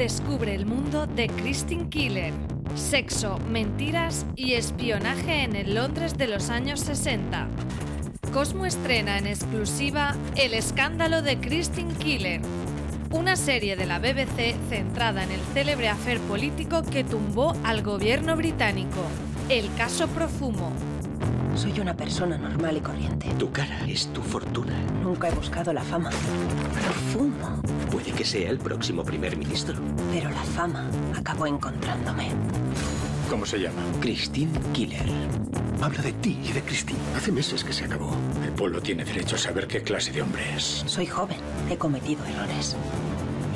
descubre el mundo de Christine Killer. Sexo, mentiras y espionaje en el Londres de los años 60. Cosmo estrena en exclusiva El escándalo de Christine Killer, una serie de la BBC centrada en el célebre afer político que tumbó al gobierno británico, el caso Profumo. Soy una persona normal y corriente. Tu cara es tu fortuna. Nunca he buscado la fama. Profumo. Puede que sea el próximo primer ministro. Pero la fama acabó encontrándome. ¿Cómo se llama? Christine Killer. Habla de ti y de Christine. Hace meses que se acabó. El pueblo tiene derecho a saber qué clase de hombre es. Soy joven. He cometido errores.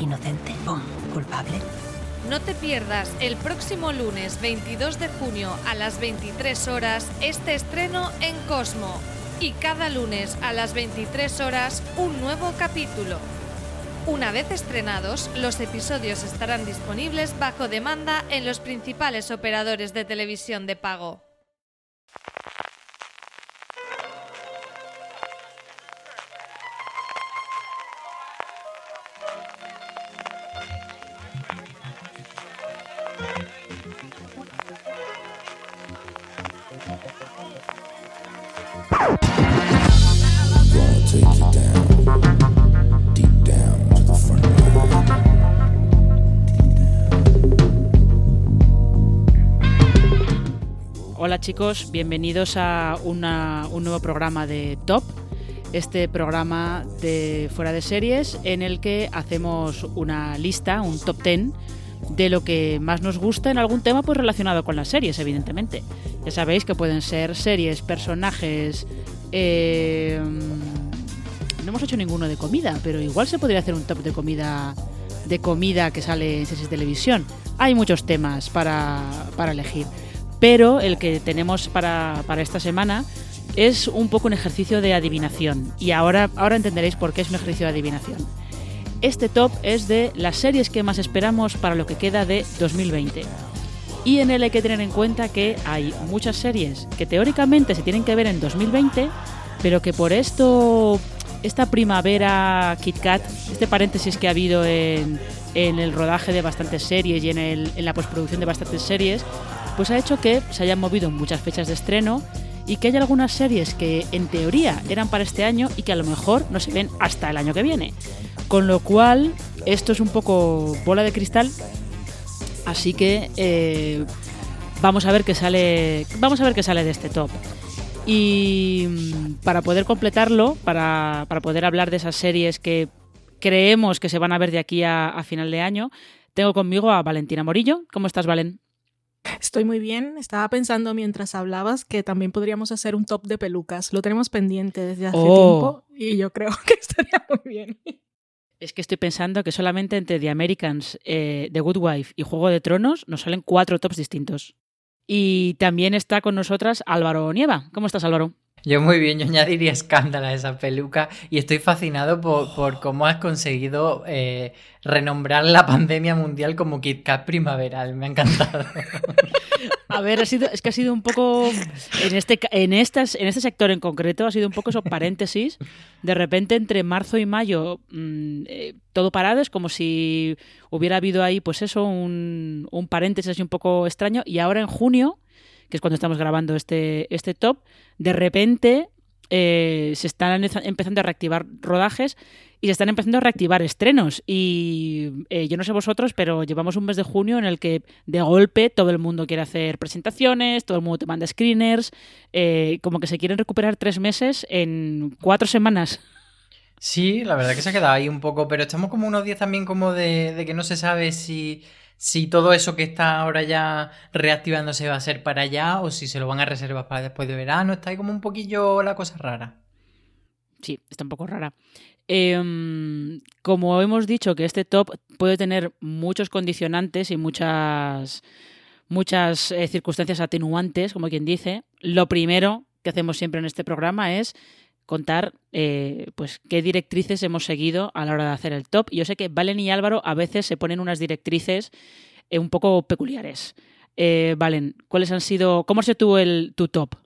Inocente. ¡Pum! Culpable. No te pierdas el próximo lunes 22 de junio a las 23 horas este estreno en Cosmo. Y cada lunes a las 23 horas un nuevo capítulo. Una vez estrenados, los episodios estarán disponibles bajo demanda en los principales operadores de televisión de pago. Chicos, bienvenidos a una- un nuevo programa de Top, este programa de fuera de series en el que hacemos una lista, un top 10 de lo que más nos gusta en algún tema pues relacionado con las series, evidentemente. Ya sabéis que pueden ser series, personajes... eh, no hemos hecho ninguno de comida, pero igual se podría hacer un top de comida de comida que sale en series de televisión. Hay muchos temas para, para elegir pero el que tenemos para, para esta semana es un poco un ejercicio de adivinación. Y ahora, ahora entenderéis por qué es un ejercicio de adivinación. Este top es de las series que más esperamos para lo que queda de 2020. Y en él hay que tener en cuenta que hay muchas series que teóricamente se tienen que ver en 2020, pero que por esto, esta primavera Kit Kat, este paréntesis que ha habido en, en el rodaje de bastantes series y en, el- en la postproducción de bastantes series, pues ha hecho que se hayan movido muchas fechas de estreno y que haya algunas series que en teoría eran para este año y que a lo mejor no se ven hasta el año que viene. Con lo cual, esto es un poco bola de cristal, así que eh, vamos a ver qué sale. Vamos a ver qué sale de este top. Y mm, para poder completarlo, para, para poder hablar de esas series que creemos que se van a ver de aquí a, a final de año, tengo conmigo a Valentina Morillo. ¿Cómo estás, Valen? Estoy muy bien. Estaba pensando mientras hablabas que también podríamos hacer un top de pelucas. Lo tenemos pendiente desde hace Oh. tiempo y yo creo que estaría muy bien. Es que estoy pensando que solamente entre The Americans, eh, The Good Wife y Juego de Tronos nos salen cuatro tops distintos. Y también está con nosotras Álvaro Nieva. ¿Cómo estás, Álvaro? Yo muy bien, yo añadiría escándalo a esa peluca y estoy fascinado por, por cómo has conseguido eh, renombrar la pandemia mundial como Kit Kat primaveral. Me ha encantado. A ver, ha sido, es que ha sido un poco. En este, en, estas, en este sector en concreto, ha sido un poco esos paréntesis. De repente, entre marzo y mayo, mm, eh, todo parado. Es como si hubiera habido ahí, pues eso, un, un paréntesis así un poco extraño. Y ahora en junio, que es cuando estamos grabando este, este top, de repente eh, se están eza- empezando a reactivar rodajes y se están empezando a reactivar estrenos. Y eh, yo no sé vosotros, pero llevamos un mes de junio en el que de golpe todo el mundo quiere hacer presentaciones, todo el mundo te manda screeners, eh, como que se quieren recuperar tres meses en cuatro semanas. Sí, la verdad que se ha quedado ahí un poco, pero estamos como unos días también como de que no se sabe si, si todo eso que está ahora ya reactivándose va a ser para allá o si se lo van a reservar para después de verano. Está ahí como un poquillo la cosa rara. Sí, está un poco rara. Em, como hemos dicho que este top puede tener muchos condicionantes y muchas, muchas eh, circunstancias atenuantes, como quien dice, lo primero que hacemos siempre en este programa es contar eh, pues qué directrices hemos seguido a la hora de hacer el top. Yo sé que Valen y Álvaro a veces se ponen unas directrices eh, un poco peculiares. Eh, Valen, ¿cuáles han sido, cómo se tuvo el tu top?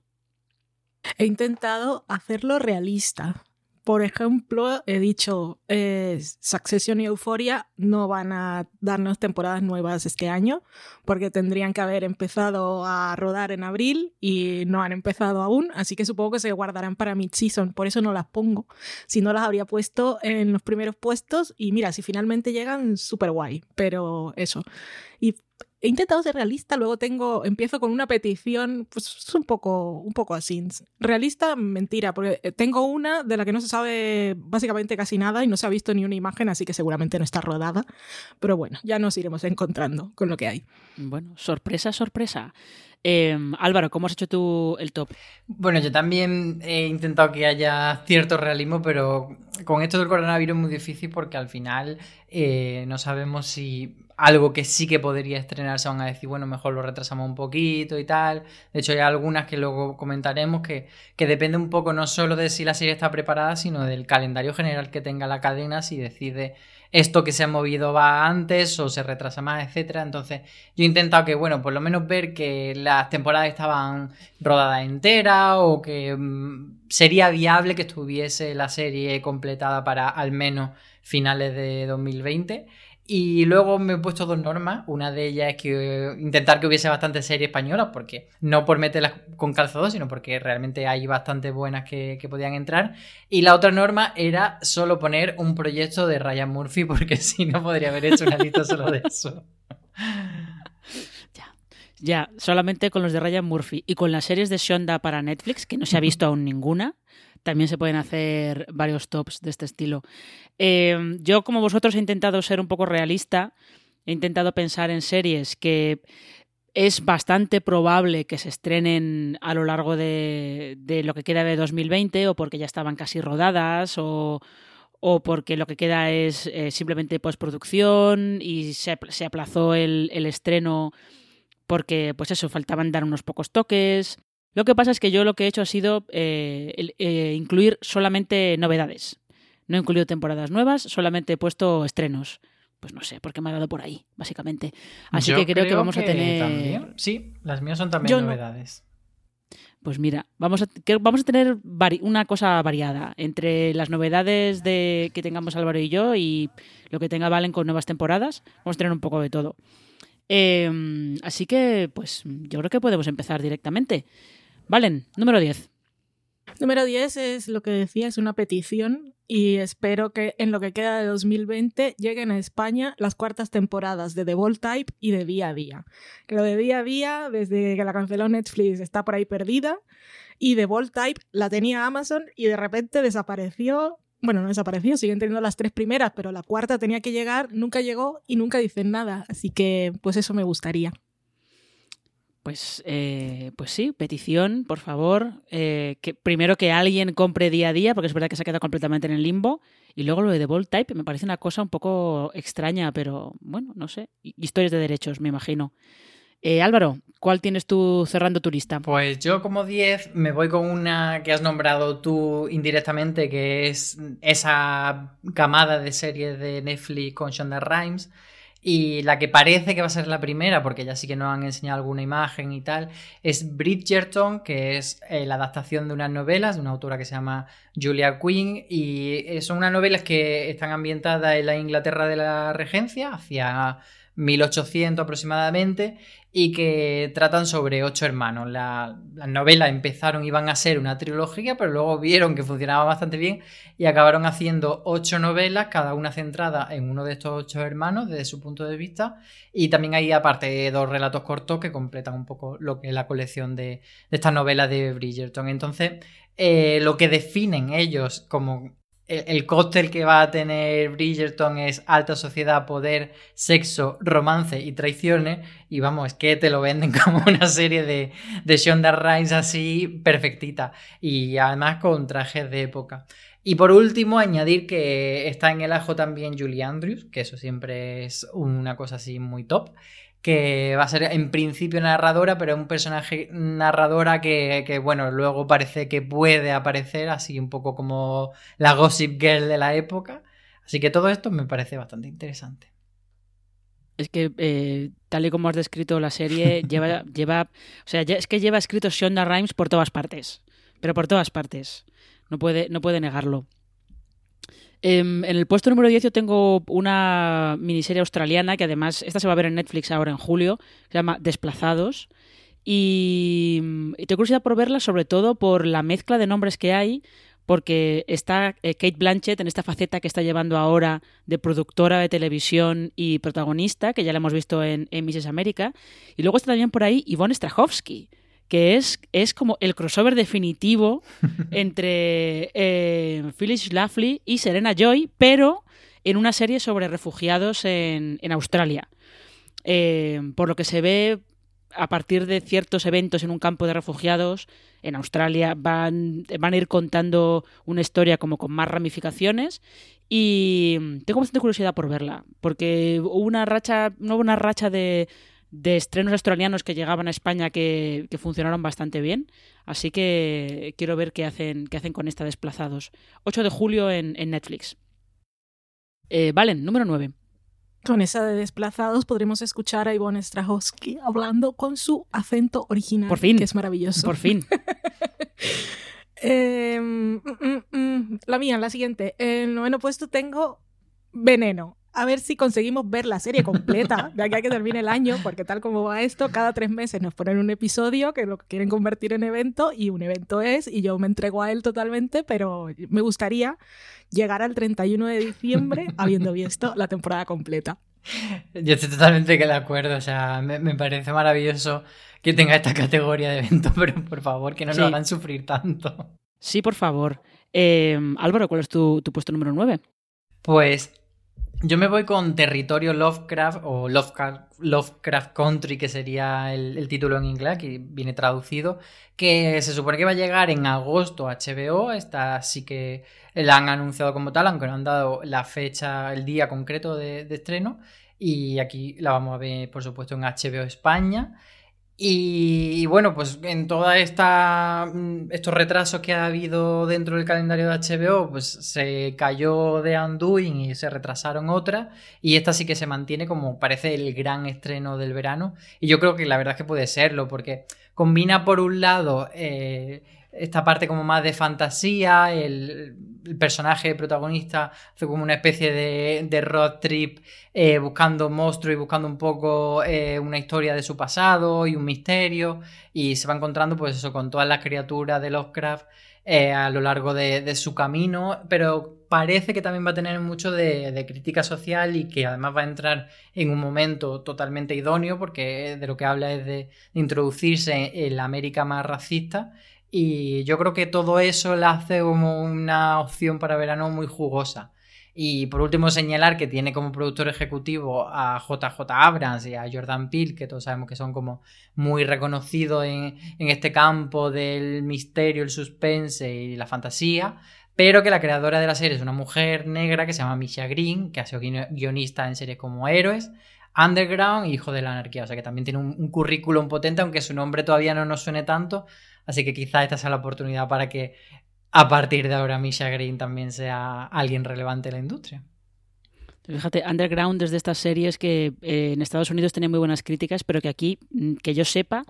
He intentado hacerlo realista por ejemplo, he dicho, eh, Succession y Euphoria no van a darnos temporadas nuevas este año, porque tendrían que haber empezado a rodar en abril y no han empezado aún, así que supongo que se guardarán para mid-season, por eso no las pongo. Si no las habría puesto en los primeros puestos y mira, si finalmente llegan, súper guay, pero eso. Y he intentado ser realista, luego tengo, empiezo con una petición, pues es un poco, un poco así. Realista, mentira, porque eh, tengo una de la que no se sabe básicamente casi nada y no se ha visto ni una imagen, así que seguramente no está rodada. Pero bueno, ya nos iremos encontrando con lo que hay. Bueno, sorpresa, sorpresa. Eh, Álvaro, ¿cómo has hecho tú el top? Bueno, yo también he intentado que haya cierto realismo, pero con esto del coronavirus es muy difícil porque al final eh, no sabemos si algo que sí que podría estrenarse van a decir, bueno, mejor lo retrasamos un poquito y tal. De hecho, hay algunas que luego comentaremos que, que depende un poco no solo de si la serie está preparada, sino del calendario general que tenga la cadena, si decide esto que se ha movido va antes o se retrasa más, etcétera. Entonces, yo he intentado que, bueno, por lo menos ver que las temporadas estaban rodadas enteras o que mm, sería viable que estuviese la serie completada para al menos finales de 2020. Y luego me he puesto dos normas. Una de ellas es que intentar que hubiese bastante series españolas, porque no por meterlas con calzado, sino porque realmente hay bastante buenas que, que, podían entrar. Y la otra norma era solo poner un proyecto de Ryan Murphy, porque si no podría haber hecho una lista solo de eso. Ya. Ya, solamente con los de Ryan Murphy y con las series de Shonda para Netflix, que no se ha visto aún ninguna, también se pueden hacer varios tops de este estilo. Eh, yo, como vosotros, he intentado ser un poco realista. He intentado pensar en series que es bastante probable que se estrenen a lo largo de, lo que queda de 2020 o porque ya estaban casi rodadas o, o porque lo que queda es eh, simplemente postproducción y se, se aplazó el, estreno porque, pues eso, faltaban dar unos pocos toques. Lo que pasa es que yo lo que he hecho ha sido eh, eh, incluir solamente novedades. No he incluido temporadas nuevas, solamente he puesto estrenos. Pues no sé, porque me ha dado por ahí, básicamente. Así Yo que creo, creo que vamos a tener. también. Sí, las mías son también Yo no. novedades. Pues mira, vamos a, que vamos a tener vari- una cosa variada entre las novedades de que tengamos Álvaro y yo y lo que tenga Valen con nuevas temporadas. Vamos a tener un poco de todo. Eh, así que, pues yo creo que podemos empezar directamente. Valen, número 10. Número 10 es lo que decía, es una petición y espero que en lo que queda de 2020 lleguen a España las cuartas temporadas de The Bold Type y de Día a Día. Que lo de Día a Día, desde que la canceló Netflix, está por ahí perdida y The Bold Type la tenía Amazon y de repente desapareció. Bueno, no desapareció, siguen teniendo las tres primeras, pero la cuarta tenía que llegar, nunca llegó y nunca dicen nada. Así que, pues eso me gustaría. Pues, eh, pues sí, petición, por favor. Eh, que primero que alguien compre día a día, porque es verdad que se ha quedado completamente en el limbo. Y luego lo de The Type me parece una cosa un poco extraña, pero bueno, no sé. Historias de derechos, me imagino. Eh, Álvaro, ¿cuál tienes tú cerrando tu lista? Pues yo como 10 me voy con una que has nombrado tú indirectamente, que es esa camada de series de Netflix con Shonda Rhimes. Y la que parece que va a ser la primera, porque ya sí que nos han enseñado alguna imagen y tal, es Bridgerton, que es eh, la adaptación de unas novelas de una autora que se llama Julia Quinn. Y eh, son unas novelas que están ambientadas en la Inglaterra de la Regencia, hacia 1800 aproximadamente, y que tratan sobre ocho hermanos. La- las novelas empezaron, iban a ser una trilogía, pero luego vieron que funcionaba bastante bien y acabaron haciendo ocho novelas, cada una centrada en uno de estos ocho hermanos desde su punto de vista. Y también hay aparte dos relatos cortos que completan un poco lo que es la colección de, de estas novelas de Bridgerton. Entonces, eh, lo que definen ellos como el, el cóctel que va a tener Bridgerton es alta sociedad, poder, sexo, romance y traiciones. Y vamos, es que te lo venden como una serie de, de Shonda Rhimes así perfectita. Y además con trajes de época. Y por último, añadir que está en el ajo también Julie Andrews, que eso siempre es una cosa así muy top. Que va a ser en principio narradora, pero es un personaje narradora que, que, bueno, luego parece que puede aparecer así un poco como la Gossip Girl de la época. Así que todo esto me parece bastante interesante. Es que, eh, tal y como has descrito la serie, lleva, lleva, o sea, es que lleva escrito Shonda Rhimes por todas partes, pero por todas partes. No puede, no puede negarlo. Em, en el puesto número 10 yo tengo una miniserie australiana que además, esta se va a ver en Netflix ahora en julio, se llama Desplazados. Y, tengo curiosidad por verla sobre todo por la mezcla de nombres que hay, porque está eh, Kate Blanchett en esta faceta que está llevando ahora de productora de televisión y protagonista, que ya la hemos visto en, en Mrs. América. Y luego está también por ahí Yvonne Strahovski, que es, es como el crossover definitivo entre eh, Phyllis Schlafly y Serena Joy, pero en una serie sobre refugiados en, en Australia. Eh, por lo que se ve, a partir de ciertos eventos en un campo de refugiados en Australia, van, van a ir contando una historia como con más ramificaciones y tengo bastante curiosidad por verla, porque hubo una racha, no hubo una racha de, de estrenos australianos que llegaban a España que, que, funcionaron bastante bien. Así que quiero ver qué hacen, qué hacen con esta Desplazados. 8 de julio en, en Netflix. Eh, Valen, número 9. Con esa de Desplazados podremos escuchar a Ivonne Strahovski hablando con su acento original. Por fin. Que es maravilloso. Por fin. eh, mm, mm, la mía, la siguiente. En el noveno puesto tengo Veneno a ver si conseguimos ver la serie completa de aquí a que termine el año, porque tal como va esto, cada tres meses nos ponen un episodio que lo quieren convertir en evento y un evento es, y yo me entrego a él totalmente, pero me gustaría llegar al 31 de diciembre habiendo visto la temporada completa. Yo estoy totalmente de acuerdo, o sea, me, me, parece maravilloso que tenga esta categoría de evento, pero por favor que no sí. lo hagan sufrir tanto. Sí, por favor. Eh, Álvaro, ¿cuál es tu, tu puesto número 9? Pues yo me voy con Territorio Lovecraft o Lovecraft, Country, que sería el, el, título en inglés, que viene traducido, que se supone que va a llegar en agosto a HBO. Esta sí que la han anunciado como tal, aunque no han dado la fecha, el día concreto de, de estreno. Y aquí la vamos a ver, por supuesto, en HBO España. Y, bueno, pues en todos estos retrasos que ha habido dentro del calendario de HBO, pues se cayó de Undoing y se retrasaron otras. Y esta sí que se mantiene como parece el gran estreno del verano. Y yo creo que la verdad es que puede serlo, porque combina por un lado eh, esta parte como más de fantasía, el, personaje protagonista hace como una especie de, road trip eh, buscando monstruos y buscando un poco eh, una historia de su pasado y un misterio y se va encontrando pues eso con todas las criaturas de Lovecraft eh, a lo largo de, su camino, pero parece que también va a tener mucho de, crítica social y que además va a entrar en un momento totalmente idóneo porque de lo que habla es de introducirse en la América más racista y yo creo que todo eso la hace como una opción para verano muy jugosa. Y por último, señalar que tiene como productor ejecutivo a JJ Abrams y a Jordan Peele, que todos sabemos que son como muy reconocidos en, en este campo del misterio, el suspense y la fantasía, pero que la creadora de la serie es una mujer negra que se llama Misha Green, que ha sido guionista en series como Héroes, Underground y Hijo de la Anarquía. O sea que también tiene un, un currículum potente, aunque su nombre todavía no nos suene tanto, Así que quizá esta sea la oportunidad para que a partir de ahora Misha Green también sea alguien relevante en la industria. Fíjate, Underground es de estas series que eh, en Estados Unidos tenía muy buenas críticas, pero que aquí, mm, que yo sepa,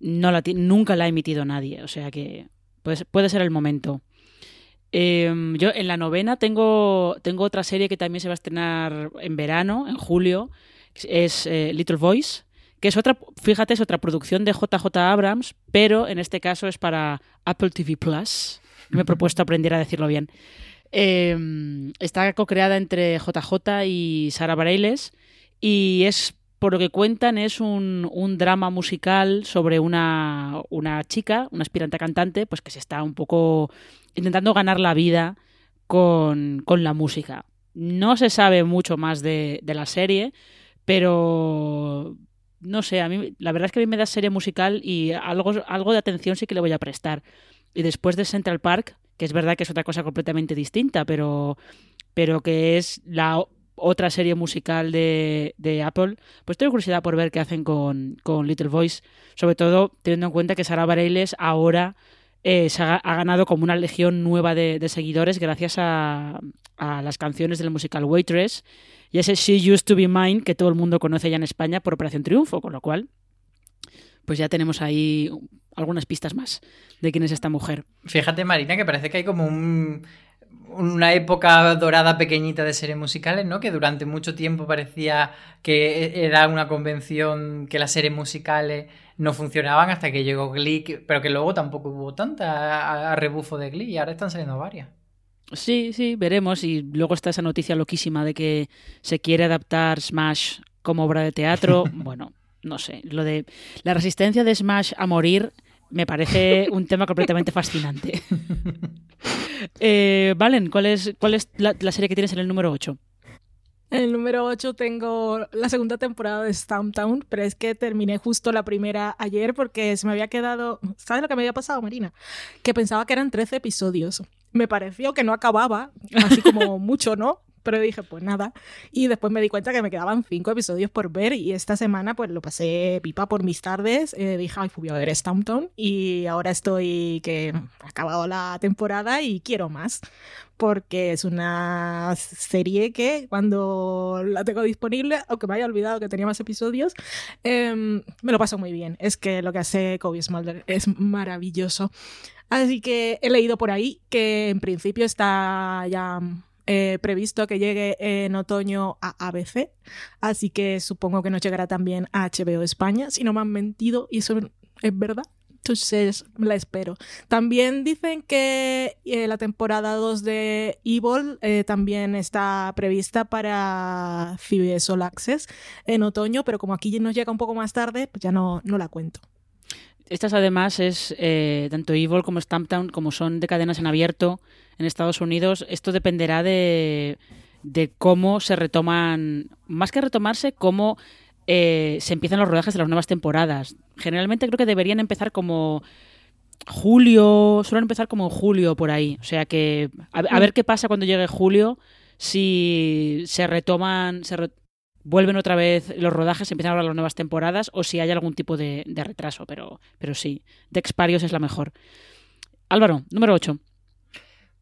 no la nunca la ha emitido nadie. O sea que puede, puede ser el momento. Eh, yo en la novena tengo, tengo otra serie que también se va a estrenar en verano, en julio. Es eh, Little Voice que es otra, fíjate, es otra producción de JJ Abrams, pero en este caso es para Apple TV Plus. Me he propuesto aprender a decirlo bien. Eh, está co-creada entre JJ y Sara Bareilles y es, por lo que cuentan, es un, un drama musical sobre una, una, chica, una aspirante cantante, pues que se está un poco intentando ganar la vida con, con la música. No se sabe mucho más de, de la serie, pero no sé, a mí la verdad es que a mí me da serie musical y algo, algo de atención sí que le voy a prestar. Y después de Central Park, que es verdad que es otra cosa completamente distinta, pero, pero que es la otra serie musical de, de Apple, pues tengo curiosidad por ver qué hacen con, con Little Voice, sobre todo teniendo en cuenta que Sara Bareilles ahora eh, se ha, ganado como una legión nueva de, de seguidores gracias a, a, las canciones del musical Waitress y ese She Used to Be Mine que todo el mundo conoce ya en España por Operación Triunfo, con lo cual pues ya tenemos ahí algunas pistas más de quién es esta mujer. Fíjate, Marina, que parece que hay como un una época dorada pequeñita de series musicales, ¿no? Que durante mucho tiempo parecía que era una convención que las series musicales no funcionaban hasta que llegó Glee, pero que luego tampoco hubo tanta rebufo de Glee y ahora están saliendo varias. Sí, sí, veremos. Y luego está esa noticia loquísima de que se quiere adaptar Smash como obra de teatro. bueno, no sé. Lo de la resistencia de Smash a morir me parece un tema completamente fascinante. eh, Valen, ¿cuál es, cuál es la, la, serie que tienes en el número 8? En el número 8 tengo la segunda temporada de Stumptown, pero es que terminé justo la primera ayer porque se me había quedado... ¿Sabes lo que me había pasado, Marina? Que pensaba que eran 13 episodios. Me pareció que no acababa, así como mucho, ¿no? Pero dije, pues nada. Y después me di cuenta que me quedaban cinco episodios por ver y esta semana pues lo pasé pipa por mis tardes. Eh, dije, ay, fui a ver Stumptown y ahora estoy que ha acabado la temporada y quiero más. Porque es una serie que cuando la tengo disponible, aunque me haya olvidado que tenía más episodios, eh, me lo paso muy bien. Es que lo que hace Kobe Smulder es maravilloso. Así que he leído por ahí que en principio está ya eh, previsto que llegue en otoño a ABC, así que supongo que no llegará también a HBO España, si no me han mentido y eso es verdad. Entonces la espero. También dicen que eh, la temporada 2 de Evil eh, también está prevista para CBS All Access en otoño, pero como aquí nos llega un poco más tarde, pues ya no, no la cuento. Estas además es eh, tanto Evil como Stamptown, como son de cadenas en abierto en Estados Unidos, esto dependerá de, de cómo se retoman, más que retomarse, cómo eh, se empiezan los rodajes de las nuevas temporadas. Generalmente creo que deberían empezar como julio, suelen empezar como julio por ahí. O sea que a, a ver qué pasa cuando llegue julio, si se retoman, se, vuelven otra vez los rodajes, empiezan ahora las nuevas temporadas o si hay algún tipo de, retraso, pero, pero sí, Dexparios es la mejor. Álvaro, número 8.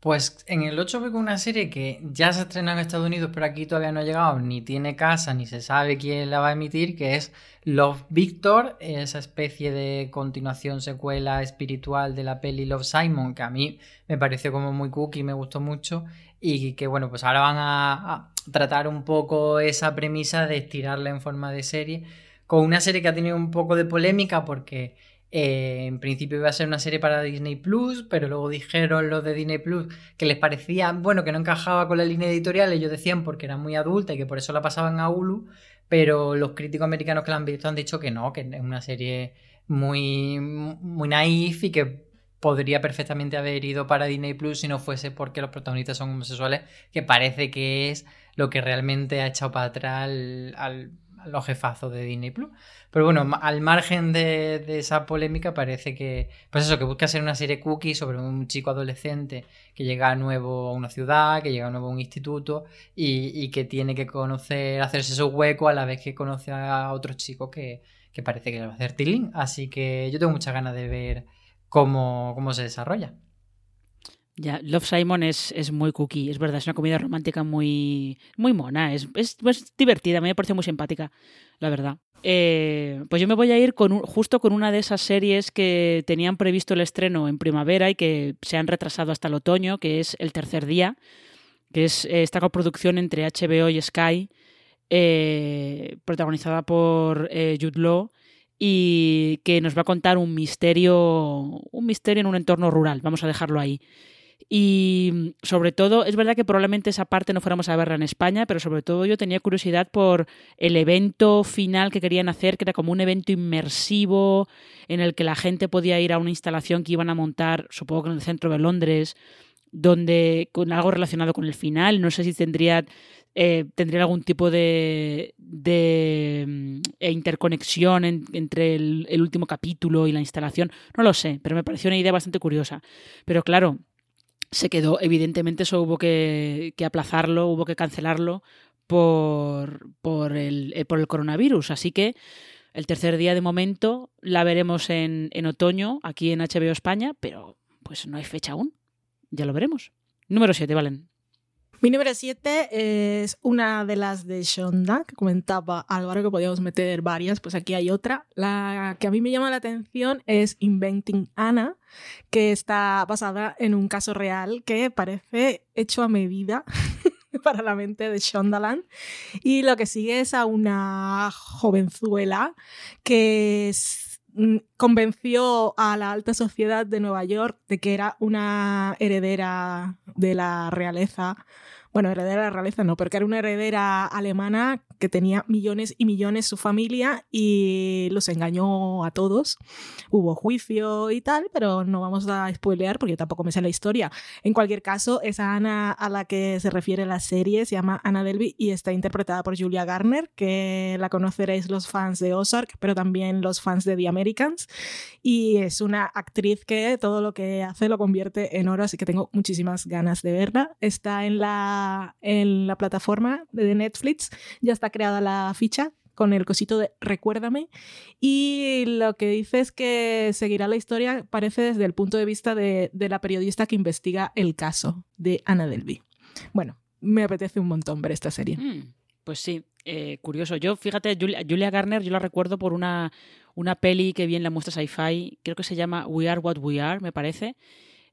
Pues en el 8 veo una serie que ya se estrena en Estados Unidos, pero aquí todavía no ha llegado, ni tiene casa, ni se sabe quién la va a emitir, que es Love Victor, esa especie de continuación, secuela espiritual de la peli Love Simon, que a mí me pareció como muy cookie, me gustó mucho, y que bueno, pues ahora van a tratar un poco esa premisa de estirarla en forma de serie, con una serie que ha tenido un poco de polémica porque eh, en principio iba a ser una serie para Disney Plus, pero luego dijeron los de Disney Plus que les parecía, bueno, que no encajaba con la línea editorial, ellos decían porque era muy adulta y que por eso la pasaban a Hulu, pero los críticos americanos que la han visto han dicho que no, que es una serie muy, muy naif y que podría perfectamente haber ido para Disney Plus si no fuese porque los protagonistas son homosexuales, que parece que es lo que realmente ha echado para atrás al, a los jefazos de Disney Plus. Pero bueno, al margen de, esa polémica, parece que. Pues eso, que busca ser una serie cookie sobre un chico adolescente que llega nuevo a una ciudad, que llega nuevo a un instituto y, que tiene que conocer, hacerse su hueco a la vez que conoce a otros chicos que, que parece que le va a hacer tiling. Así que yo tengo muchas ganas de ver cómo, cómo se desarrolla. Ya, Love Simon es, es, muy cookie, es verdad, es una comedia romántica muy, muy mona, es, es, es divertida, me parece muy simpática, la verdad. Eh, pues yo me voy a ir con un, justo con una de esas series que tenían previsto el estreno en primavera y que se han retrasado hasta el otoño, que es El Tercer Día, que es esta coproducción entre HBO y Sky, eh, protagonizada por eh, Jude Law y que nos va a contar un misterio, un misterio en un entorno rural, vamos a dejarlo ahí. Y sobre todo, es verdad que probablemente esa parte no fuéramos a verla en España, pero sobre todo yo tenía curiosidad por el evento final que querían hacer, que era como un evento inmersivo en el que la gente podía ir a una instalación que iban a montar, supongo que en el centro de Londres, donde con algo relacionado con el final, no sé si tendría eh, tendría algún tipo de, de eh, interconexión en, entre el, último capítulo y la instalación. No lo sé, pero me pareció una idea bastante curiosa. Pero claro, se quedó, evidentemente eso hubo que, que aplazarlo, hubo que cancelarlo por, por, el, eh, por el coronavirus. Así que el tercer día de momento la veremos en, en otoño aquí en HBO España, pero pues no hay fecha aún. Ya lo veremos. Número 7, Valen. Mi número 7 es una de las de Shonda, que comentaba Álvaro que podíamos meter varias, pues aquí hay otra. La que a mí me llama la atención es Inventing Anna, que está basada en un caso real que parece hecho a medida para la mente de Shondaland. Y lo que sigue es a una jovenzuela que es- convenció a la alta sociedad de Nueva York de que era una heredera de la realeza. Bueno, heredera de la realeza no, pero que era una heredera alemana que tenía millones y millones su familia y los engañó a todos. Hubo juicio y tal, pero no vamos a spoilear porque yo tampoco me sé la historia. En cualquier caso, esa Ana a la que se refiere la serie se llama Anna Delvey y está interpretada por Julia Garner, que la conoceréis los fans de Ozark, pero también los fans de The Americans. Y es una actriz que todo lo que hace lo convierte en oro, así que tengo muchísimas ganas de verla. Está en la, en la plataforma de Netflix, ya está creada la ficha con el cosito de recuérdame y lo que dice es que seguirá la historia, parece desde el punto de vista de, la periodista que investiga el caso de Anna Delvey. Bueno, me apetece un montón ver esta serie. Mm, pues sí, eh, curioso. Yo, fíjate, Julia, Garner, yo la recuerdo por una, una peli que vi la muestra sci-fi, creo que se llama We Are What We Are, me parece,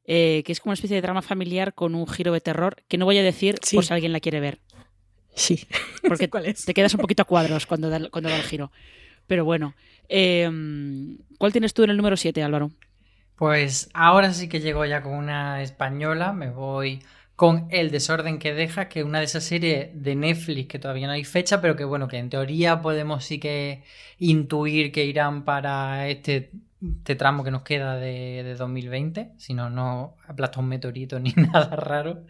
eh, que es como una especie de drama familiar con un giro de terror, que no voy a decir Sí. por si alguien la quiere ver, Sí, porque cuál es. te quedas un poquito a cuadros cuando da, cuando da el giro. Pero bueno, eh, ¿cuál tienes tú en el número 7, Álvaro? Pues ahora sí que llego ya con una española, me voy con El desorden que deja, que es una de esas series de Netflix que todavía no hay fecha, pero que bueno, que en teoría podemos sí que intuir que irán para este, tramo que nos queda de, de 2020, si no, no aplasta un meteorito ni nada raro.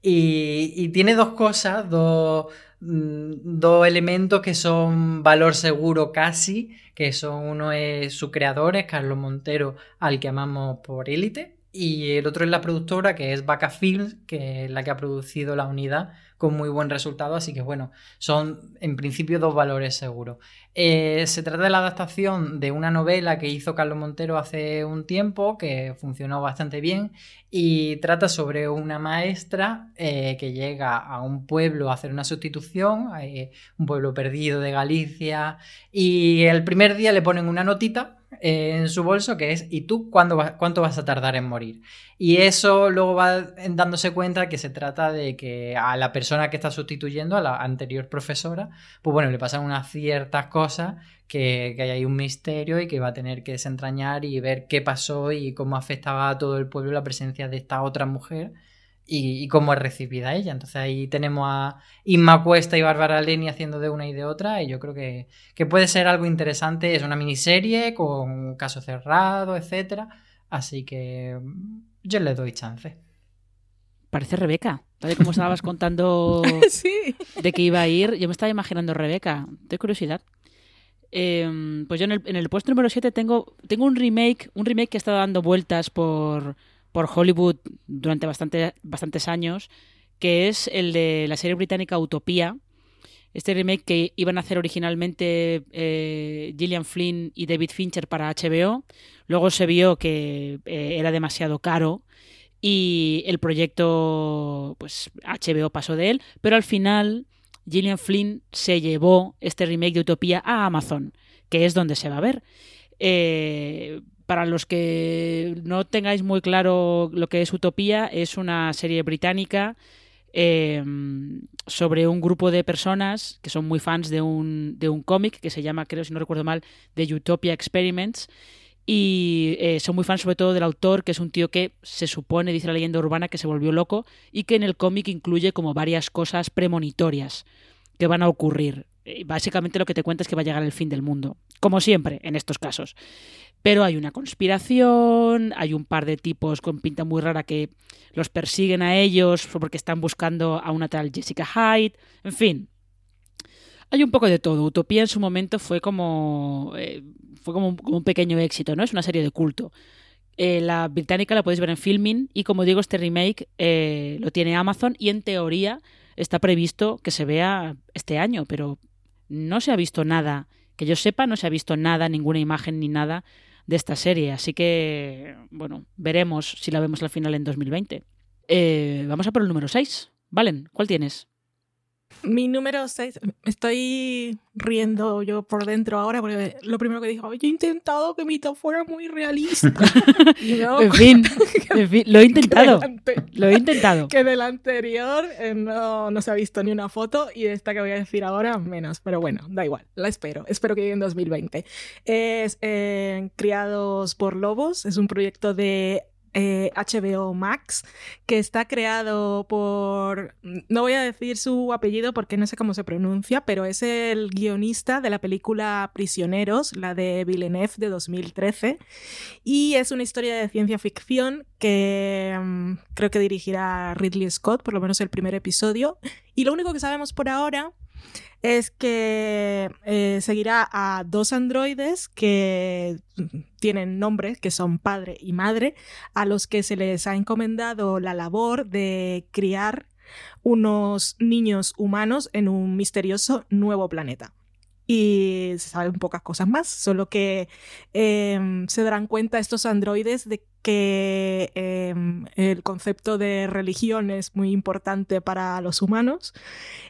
Y, y tiene dos cosas, dos, mm, dos elementos que son valor seguro casi, que son uno es su creador, es Carlos Montero, al que amamos por élite, y el otro es la productora, que es Vaca Films, que es la que ha producido la unidad con muy buen resultado, así que bueno, son en principio dos valores seguros. Eh, se trata de la adaptación de una novela que hizo Carlos Montero hace un tiempo, que funcionó bastante bien, y trata sobre una maestra eh, que llega a un pueblo a hacer una sustitución, eh, un pueblo perdido de Galicia, y el primer día le ponen una notita en su bolso que es ¿y tú cuándo cuánto vas a tardar en morir? Y eso luego va dándose cuenta que se trata de que a la persona que está sustituyendo, a la anterior profesora, pues bueno, le pasan unas ciertas cosas que, que hay ahí un misterio y que va a tener que desentrañar y ver qué pasó y cómo afectaba a todo el pueblo la presencia de esta otra mujer y, y cómo es recibida ella. Entonces ahí tenemos a Inma Cuesta y Bárbara Leni haciendo de una y de otra y yo creo que, que puede ser algo interesante. Es una miniserie con un caso cerrado, etcétera. Así que mm, yo le doy chance. Parece Rebeca. Tal y como estabas contando sí. de que iba a ir, yo me estaba imaginando Rebeca. De curiosidad. Eh, pues yo en el, en el puesto número 7 tengo, tengo un remake, un remake que ha estado dando vueltas por, por Hollywood durante bastante, bastantes años, que es el de la serie británica Utopía. Este remake que iban a hacer originalmente eh, Gillian Flynn y David Fincher para HBO. Luego se vio que eh, era demasiado caro y el proyecto, pues HBO pasó de él, pero al final Gillian Flynn se llevó este remake de Utopía a Amazon, que es donde se va a ver. Eh, para los que no tengáis muy claro lo que es Utopía, es una serie británica eh, sobre un grupo de personas que son muy fans de un, de un cómic que se llama, creo si no recuerdo mal, The Utopia Experiments. Y eh, son muy fans sobre todo del autor, que es un tío que se supone, dice la leyenda urbana, que se volvió loco y que en el cómic incluye como varias cosas premonitorias que van a ocurrir. Eh, Básicamente lo que te cuenta es que va a llegar el fin del mundo, como siempre en estos casos. Pero hay una conspiración, hay un par de tipos con pinta muy rara que los persiguen a ellos porque están buscando a una tal Jessica Hyde, en fin. Hay un poco de todo. Utopía en su momento fue como eh, fue como un, pequeño éxito, ¿no? Es una serie de culto. Eh, la británica la podéis ver en Filmin y como digo, este remake eh, lo tiene Amazon y en teoría está previsto que se vea este año, pero no se ha visto nada, que yo sepa, no se ha visto nada, ninguna imagen ni nada de esta serie, así que, bueno, veremos si la vemos al final en 2020. Eh, vamos a por el número 6, Valen, ¿cuál tienes? Mi número 6, estoy riendo yo por dentro ahora porque lo primero que dijo, yo he intentado que mi top fuera muy realista. No, En fin, en fin, lo he intentado. Lo he intentado. Que del anterior eh, no, no se ha visto ni una foto y de esta que voy a decir ahora menos, pero bueno, da igual, la espero, espero que llegue en 2020. Es eh, Criados por Lobos, es un proyecto de eh, HBO Max que está creado por, no voy a decir su apellido porque no sé cómo se pronuncia, pero es el guionista de la película Prisioneros, la de Villeneuve de 2013. Y es una historia de ciencia ficción que mm, creo que dirigirá Ridley Scott, por lo menos el primer episodio. Y lo único que sabemos por ahora es que eh, seguirá a dos androides que tienen nombres, que son padre y madre, a los que se les ha encomendado la labor de criar unos niños humanos en un misterioso nuevo planeta. Y se saben pocas cosas más, solo que em, se darán cuenta estos androides de que em, el concepto de religión es muy importante para los humanos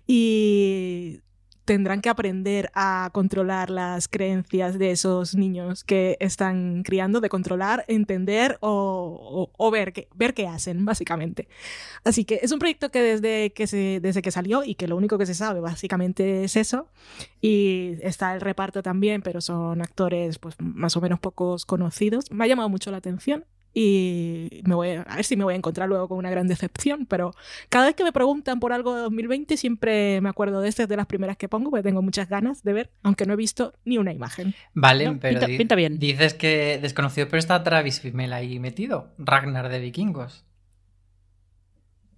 y tendrán que aprender a controlar las creencias de esos niños que están criando, de controlar, entender o, o- o ver, qué, ver qué hacen, básicamente. Así que es un proyecto que desde que, se, desde que salió y que lo único que se sabe básicamente es eso. Y está el reparto también, pero son actores pues más o menos pocos conocidos. Me ha llamado mucho la atención y me voy a, a ver si me voy a encontrar luego con una gran decepción, pero cada vez que me preguntan por algo de 2020 siempre me acuerdo de estas de las primeras que pongo, porque tengo muchas ganas de ver, aunque no he visto ni una imagen. Vale, No, pero pinta- bien. dices que desconocido, pero está Travis Fimmel ahí metido. Ragnar de Vikingos.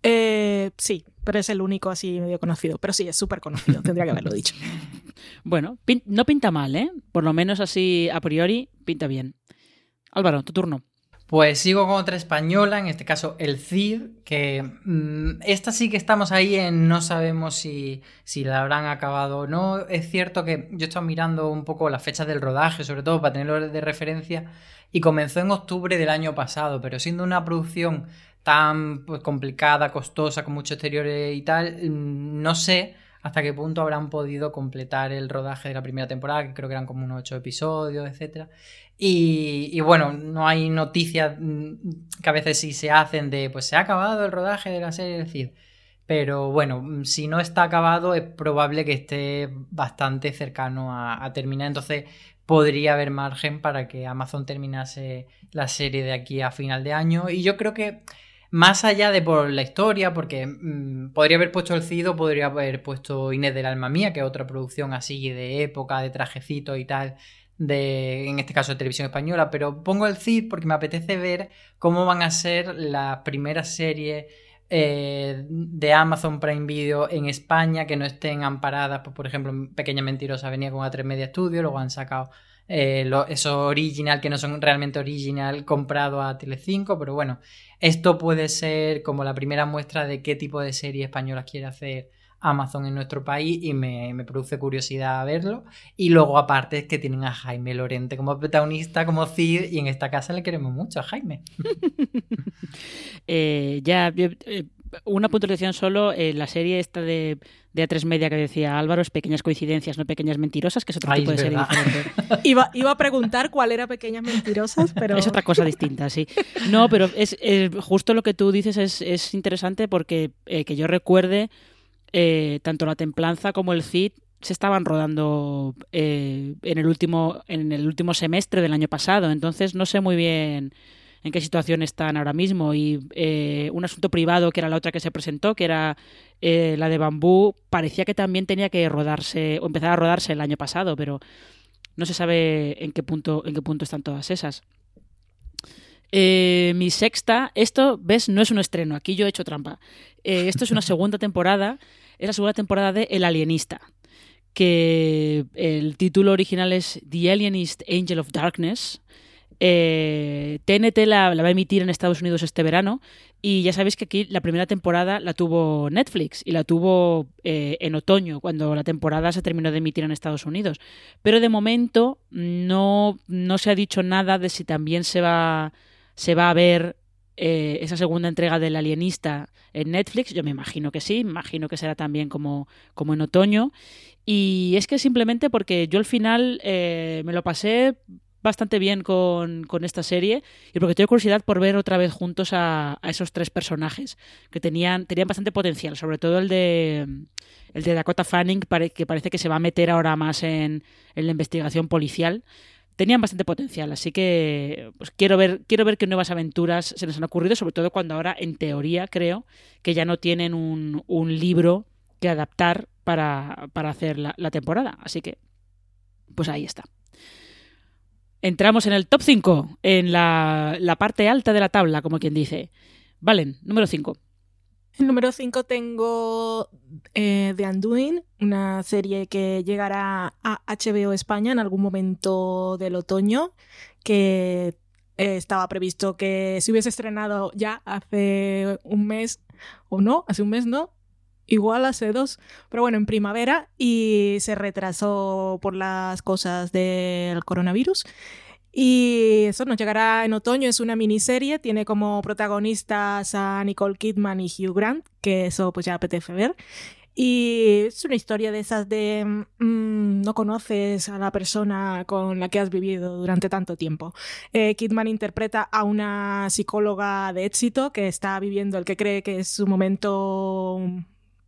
Eh, sí, pero es el único así medio conocido, pero sí, es súper conocido, tendría que haberlo dicho. Bueno, pin- no pinta mal, ¿eh? Por lo menos así a priori pinta bien. Álvaro, tu turno. Pues sigo con otra española, en este caso El Cid, que mm, esta sí que estamos ahí en no sabemos si, si la habrán acabado o no. Es cierto que yo he estado mirando un poco las fechas del rodaje, sobre todo para tenerlo de referencia, y comenzó en octubre del año pasado, pero siendo una producción tan pues, complicada, costosa, con mucho exterior y tal, mm, no sé hasta qué punto habrán podido completar el rodaje de la primera temporada, que creo que eran como unos ocho episodios, etcétera. Y, bueno, no hay noticias mm, que a veces sí se hacen de, pues se ha acabado el rodaje de la serie del Cid. Pero bueno, mm, si no está acabado es probable que esté bastante cercano a, terminar. Entonces podría haber margen para que Amazon terminase la serie de aquí a final de año. Y yo creo que más allá de por la historia, porque mm, podría haber puesto El Cid o podría haber puesto Inés del Alma Mía, que es otra producción así de época, de trajecito y tal, de, en este caso de televisión española, pero pongo el CID porque me apetece ver cómo van a ser las primeras series eh, de Amazon Prime Video en España que no estén amparadas, pues, por ejemplo, Pequeña Mentirosa venía con A3 Media Studio, luego han sacado eh, esos original que no son realmente original comprado a Telecinco, pero bueno, esto puede ser como la primera muestra de qué tipo de serie española quiere hacer Amazon en nuestro país y me, me produce curiosidad verlo. Y luego, aparte, es que tienen a Jaime Lorente como protagonista, como Cid, y en esta casa le queremos mucho a Jaime. Eh, ya, eh, una puntualización solo, eh, la serie esta de, de A3 Media que decía Álvaro es Pequeñas Coincidencias, no Pequeñas Mentirosas, que es otro Ay, tipo es de serie diferente. Iba, iba a preguntar cuál era Pequeñas Mentirosas, pero... Es otra cosa distinta, sí. No, pero es, es justo lo que tú dices es, es interesante porque eh, que yo recuerde, eh, tanto la Templanza como el Cid se estaban rodando eh, en, el último, en el último semestre del año pasado, entonces no sé muy bien en qué situación están ahora mismo. Y eh, un asunto privado, que era la otra que se presentó, que era la de Bambú, parecía que también tenía que rodarse o empezar a rodarse el año pasado, pero no se sabe en qué punto, en qué punto están todas esas. Eh, mi sexta, esto, ves, no es un estreno, aquí yo he hecho trampa. Esto es una segunda temporada, es la segunda temporada de El Alienista, que el título original es The Alienist Angel of Darkness. Eh, TNT la, la va a emitir en Estados Unidos este verano y ya sabéis que aquí la primera temporada la tuvo Netflix y la tuvo eh, en otoño, cuando la temporada se terminó de emitir en Estados Unidos. Pero de momento no, no se ha dicho nada de si también se va, se va a ver eh, esa segunda entrega del Alienista en Netflix. Yo me imagino que sí, imagino que será también como, como en otoño. Y es que simplemente porque yo al final eh, me lo pasé bastante bien con, con, esta serie y porque tengo curiosidad por ver otra vez juntos a, a, esos tres personajes que tenían, tenían bastante potencial, sobre todo el de, el de Dakota Fanning, que parece que se va a meter ahora más en, en la investigación policial tenían bastante potencial, así que pues, quiero ver quiero ver qué nuevas aventuras se les han ocurrido, sobre todo cuando ahora, en teoría, creo que ya no tienen un, libro que adaptar para, para hacer la, la, temporada. Así que, pues ahí está. Entramos en el top 5, en la, la parte alta de la tabla, como quien dice. Valen, número 5. En número 5 tengo eh, The Undoing, una serie que llegará a HBO España en algún momento del otoño, que eh, estaba previsto que se hubiese estrenado ya hace un mes, o no, hace un mes no, igual hace dos, pero bueno, en primavera y se retrasó por las cosas del coronavirus. Y eso nos llegará en otoño, es una miniserie, tiene como protagonistas a Nicole Kidman y Hugh Grant, que eso pues ya apetece ver. Y es una historia de esas de mmm, no conoces a la persona con la que has vivido durante tanto tiempo. Eh, Kidman interpreta a una psicóloga de éxito que está viviendo el que cree que es su momento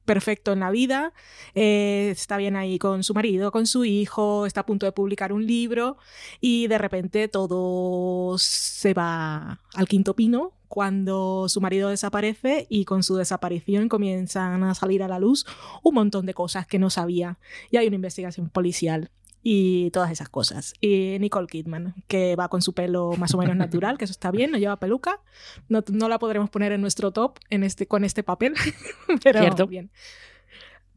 perfecto en la vida, eh, está bien ahí con su marido, con su hijo, está a punto de publicar un libro y de repente todo se va al quinto pino cuando su marido desaparece y con su desaparición comienzan a salir a la luz un montón de cosas que no sabía. Y hay una investigación policial y todas esas cosas. Y Nicole Kidman, que va con su pelo más o menos natural, que eso está bien, no lleva peluca. No, no la podremos poner en nuestro top en este, con este papel, pero Cierto. bien.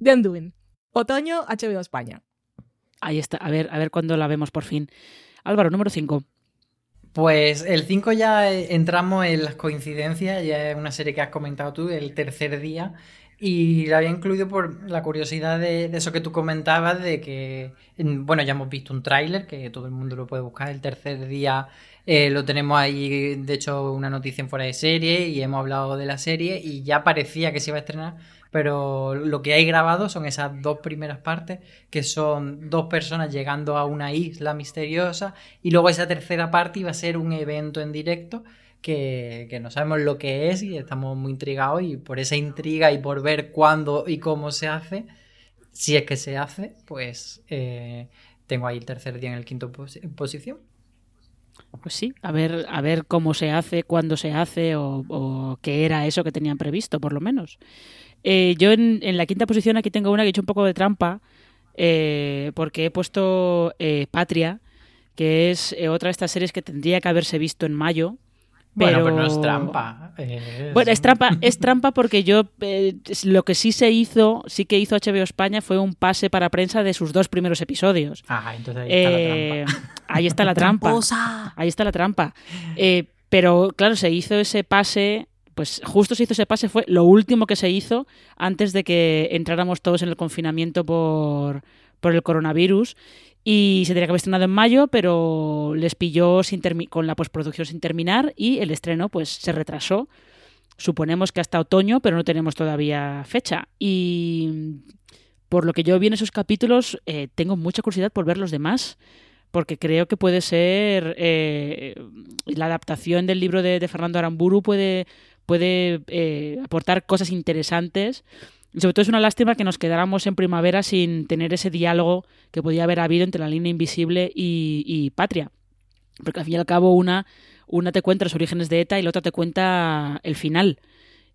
The Undoing. Otoño, HBO España. Ahí está, a ver, a ver cuándo la vemos por fin. Álvaro, número 5. Pues el 5 ya entramos en las coincidencias, ya es una serie que has comentado tú, el tercer día, y la había incluido por la curiosidad de, de, eso que tú comentabas, de que, bueno, ya hemos visto un tráiler, que todo el mundo lo puede buscar, el tercer día eh, lo tenemos ahí, de hecho, una noticia en fuera de serie, y hemos hablado de la serie, y ya parecía que se iba a estrenar, pero lo que hay grabado son esas dos primeras partes, que son dos personas llegando a una isla misteriosa, y luego esa tercera parte iba a ser un evento en directo, que, no sabemos lo que es y estamos muy intrigados y por esa intriga y por ver cuándo y cómo se hace, si es que se hace, pues eh, tengo ahí el tercer día en el quinto pos posición. Pues sí, a ver, a ver cómo se hace, cuándo se hace o, qué era eso que tenían previsto, por lo menos. Eh, yo en, la quinta posición aquí tengo una que he hecho un poco de trampa eh, porque he puesto Patria, que es otra de estas series que tendría que haberse visto en mayo, pero... Bueno, pero no es trampa. Es... Bueno, es trampa, es trampa porque yo eh, lo que sí se hizo, sí que hizo HBO España fue un pase para prensa de sus dos primeros episodios. Ah, entonces ahí está eh, la trampa. Ahí está la trampa. Tramposa. Ahí está la trampa. Eh, pero claro, se hizo ese pase, pues justo se hizo ese pase, fue lo último que se hizo antes de que entráramos todos en el confinamiento por, por el coronavirus y se tenía que haber estrenado en mayo, pero les pilló sin con la postproducción sin terminar y el estreno pues se retrasó. Suponemos que hasta otoño, pero no tenemos todavía fecha. Y por lo que yo vi en esos capítulos, eh, tengo mucha curiosidad por ver los demás, porque creo que puede ser eh, la adaptación del libro de, de Fernando Aramburu puede, puede eh, aportar cosas interesantes. Y sobre todo es una lástima que nos quedáramos en primavera sin tener ese diálogo que podía haber habido entre la línea invisible y, Patria. Porque al fin y al cabo una, una te cuenta los orígenes de ETA y la otra te cuenta el final.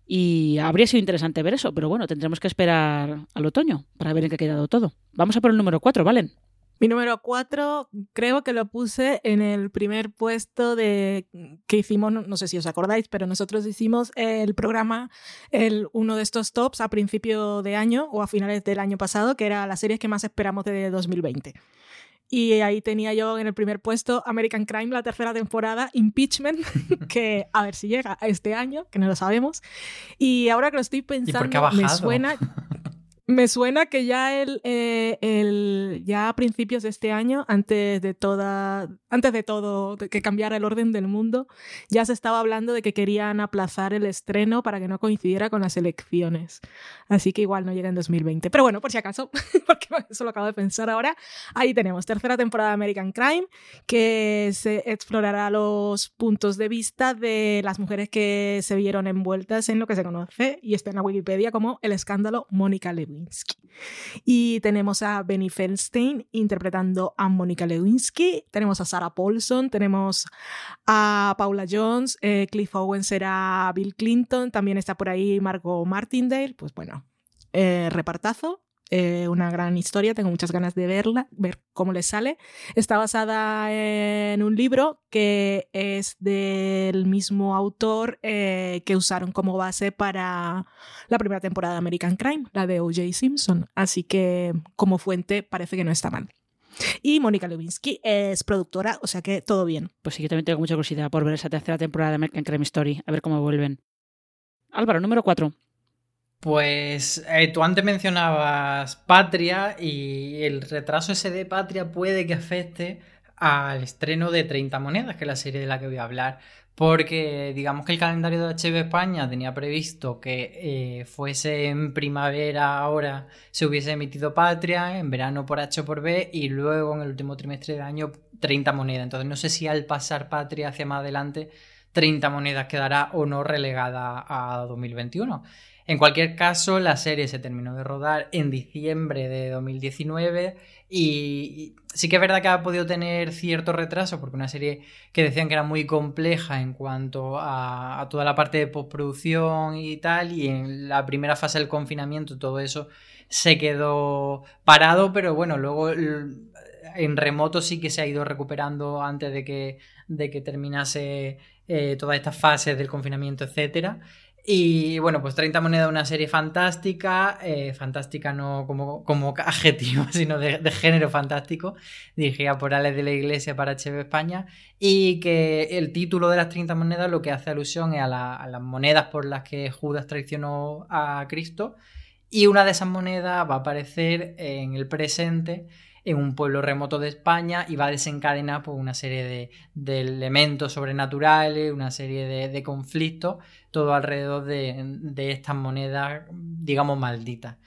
Y habría sido interesante ver eso, pero bueno, tendremos que esperar al otoño para ver en qué ha quedado todo. Vamos a por el número 4, ¿valen? Mi número 4 creo que lo puse en el primer puesto de que hicimos, no sé si os acordáis, pero nosotros hicimos el programa, el, uno de estos tops a principio de año o a finales del año pasado, que era las series que más esperamos de 2020. Y ahí tenía yo en el primer puesto American Crime, la tercera temporada, Impeachment, que a ver si llega a este año, que no lo sabemos. Y ahora que lo estoy pensando, me suena Me suena que ya el, eh, el, ya a principios de este año, antes de toda, antes de todo, que cambiara el orden del mundo, ya se estaba hablando de que querían aplazar el estreno para que no coincidiera con las elecciones. Así que igual no llega en 2020. Pero bueno, por si acaso, porque eso lo acabo de pensar ahora, ahí tenemos tercera temporada de American Crime, que se explorará los puntos de vista de las mujeres que se vieron envueltas en lo que se conoce y está en la Wikipedia como el escándalo Mónica Y tenemos a Benny Feldstein interpretando a Mónica Lewinsky, tenemos a Sarah Paulson, tenemos a Paula Jones, eh, Cliff Owen será Bill Clinton, también está por ahí Margot Martindale, pues bueno, eh, repartazo. Eh, una gran historia, tengo muchas ganas de verla, ver cómo le sale. Está basada en un libro que es del mismo autor eh, que usaron como base para la primera temporada de American Crime, la de O.J. Simpson. Así que como fuente parece que no está mal. Y Mónica Lewinsky es productora, o sea que todo bien. Pues sí, yo también tengo mucha curiosidad por ver esa tercera temporada de American Crime Story, a ver cómo vuelven. Álvaro, número 4. Pues eh, tú antes mencionabas Patria y el retraso ese de Patria puede que afecte al estreno de 30 monedas, que es la serie de la que voy a hablar. Porque digamos que el calendario de HB España tenía previsto que eh, fuese en primavera ahora se hubiese emitido Patria, en verano por H o por B y luego en el último trimestre de año 30 monedas. Entonces no sé si al pasar Patria hacia más adelante 30 monedas quedará o no relegada a 2021. En cualquier caso, la serie se terminó de rodar en diciembre de 2019 y sí que es verdad que ha podido tener cierto retraso porque una serie que decían que era muy compleja en cuanto a, toda la parte de postproducción y tal y en la primera fase del confinamiento todo eso se quedó parado, pero bueno, luego en remoto sí que se ha ido recuperando antes de que, de que terminase eh, todas estas fases del confinamiento, etcétera. Y bueno, pues 30 monedas, una serie fantástica, eh, fantástica no como, como adjetivo, sino de, género fantástico, dirigida por Alex de la Iglesia para HB España, y que el título de las 30 monedas lo que hace alusión es a, a las monedas por las que Judas traicionó a Cristo, y una de esas monedas va a aparecer en el presente en un pueblo remoto de España y va a desencadenar pues, una serie de, elementos sobrenaturales, una serie de, conflictos, todo alrededor de, estas monedas, digamos, malditas.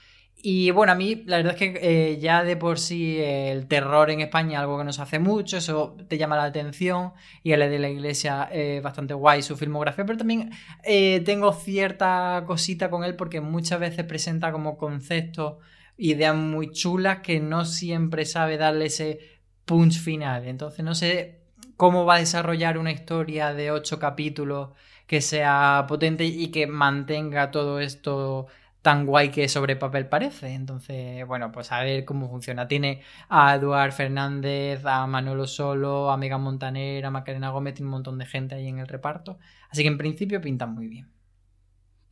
Y bueno, a mí la verdad es que eh, ya de por sí el terror en España es algo que nos hace mucho, eso te llama la atención y el de la iglesia es bastante guay su filmografía, pero también eh, tengo cierta cosita con él porque muchas veces presenta como conceptos ideas muy chulas que no siempre sabe darle ese punch final. Entonces no sé cómo va a desarrollar una historia de ocho capítulos que sea potente y que mantenga todo esto tan guay que sobre papel parece. Entonces, bueno, pues a ver cómo funciona. Tiene a Eduard Fernández, a Manolo Solo, a Megan Montaner, a Macarena Gómez, tiene un montón de gente ahí en el reparto. Así que en principio pintan muy bien.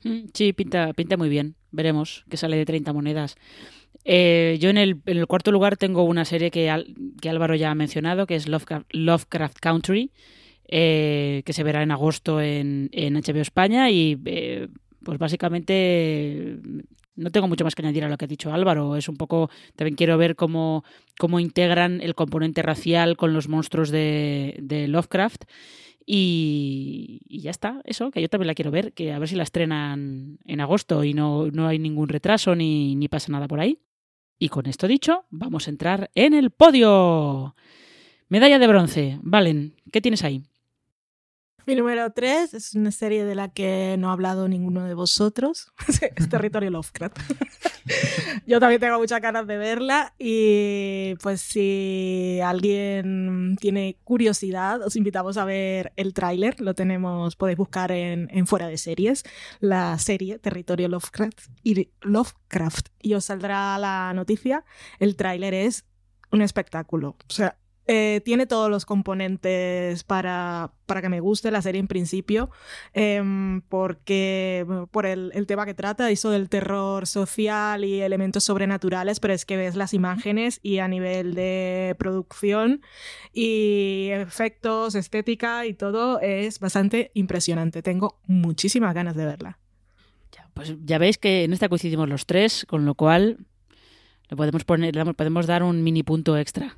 Mm, sí, pinta, pinta muy bien. Veremos que sale de 30 monedas. Eh, yo en el, en el, cuarto lugar tengo una serie que, que Álvaro ya ha mencionado, que es Lovecraft, Country, eh, que se verá en agosto en, en HBO España y eh, pues básicamente no tengo mucho más que añadir a lo que ha dicho Álvaro. Es un poco, también quiero ver cómo, cómo integran el componente racial con los monstruos de, Lovecraft. Y, ya está, eso, que yo también la quiero ver, que a ver si la estrenan en agosto y no, no hay ningún retraso ni, ni pasa nada por ahí. Y con esto dicho, vamos a entrar en el podio. Medalla de bronce. Valen, ¿qué tienes ahí? Mi número 3 es una serie de la que no ha hablado ninguno de vosotros. es Territorio Lovecraft. Yo también tengo muchas ganas de verla y pues si alguien tiene curiosidad, os invitamos a ver el tráiler. Lo tenemos, podéis buscar en, en, Fuera de Series, la serie Territorio Lovecraft y Lovecraft y os saldrá la noticia. El tráiler es un espectáculo. O sea, eh, tiene todos los componentes para, para, que me guste la serie en principio, em, porque por el, tema que trata, eso del terror social y elementos sobrenaturales, pero es que ves las imágenes y a nivel de producción y efectos, estética y todo es bastante impresionante. Tengo muchísimas ganas de verla Pues ya veis que en esta coincidimos los tres, con lo cual le podemos poner, le podemos dar un mini punto extra,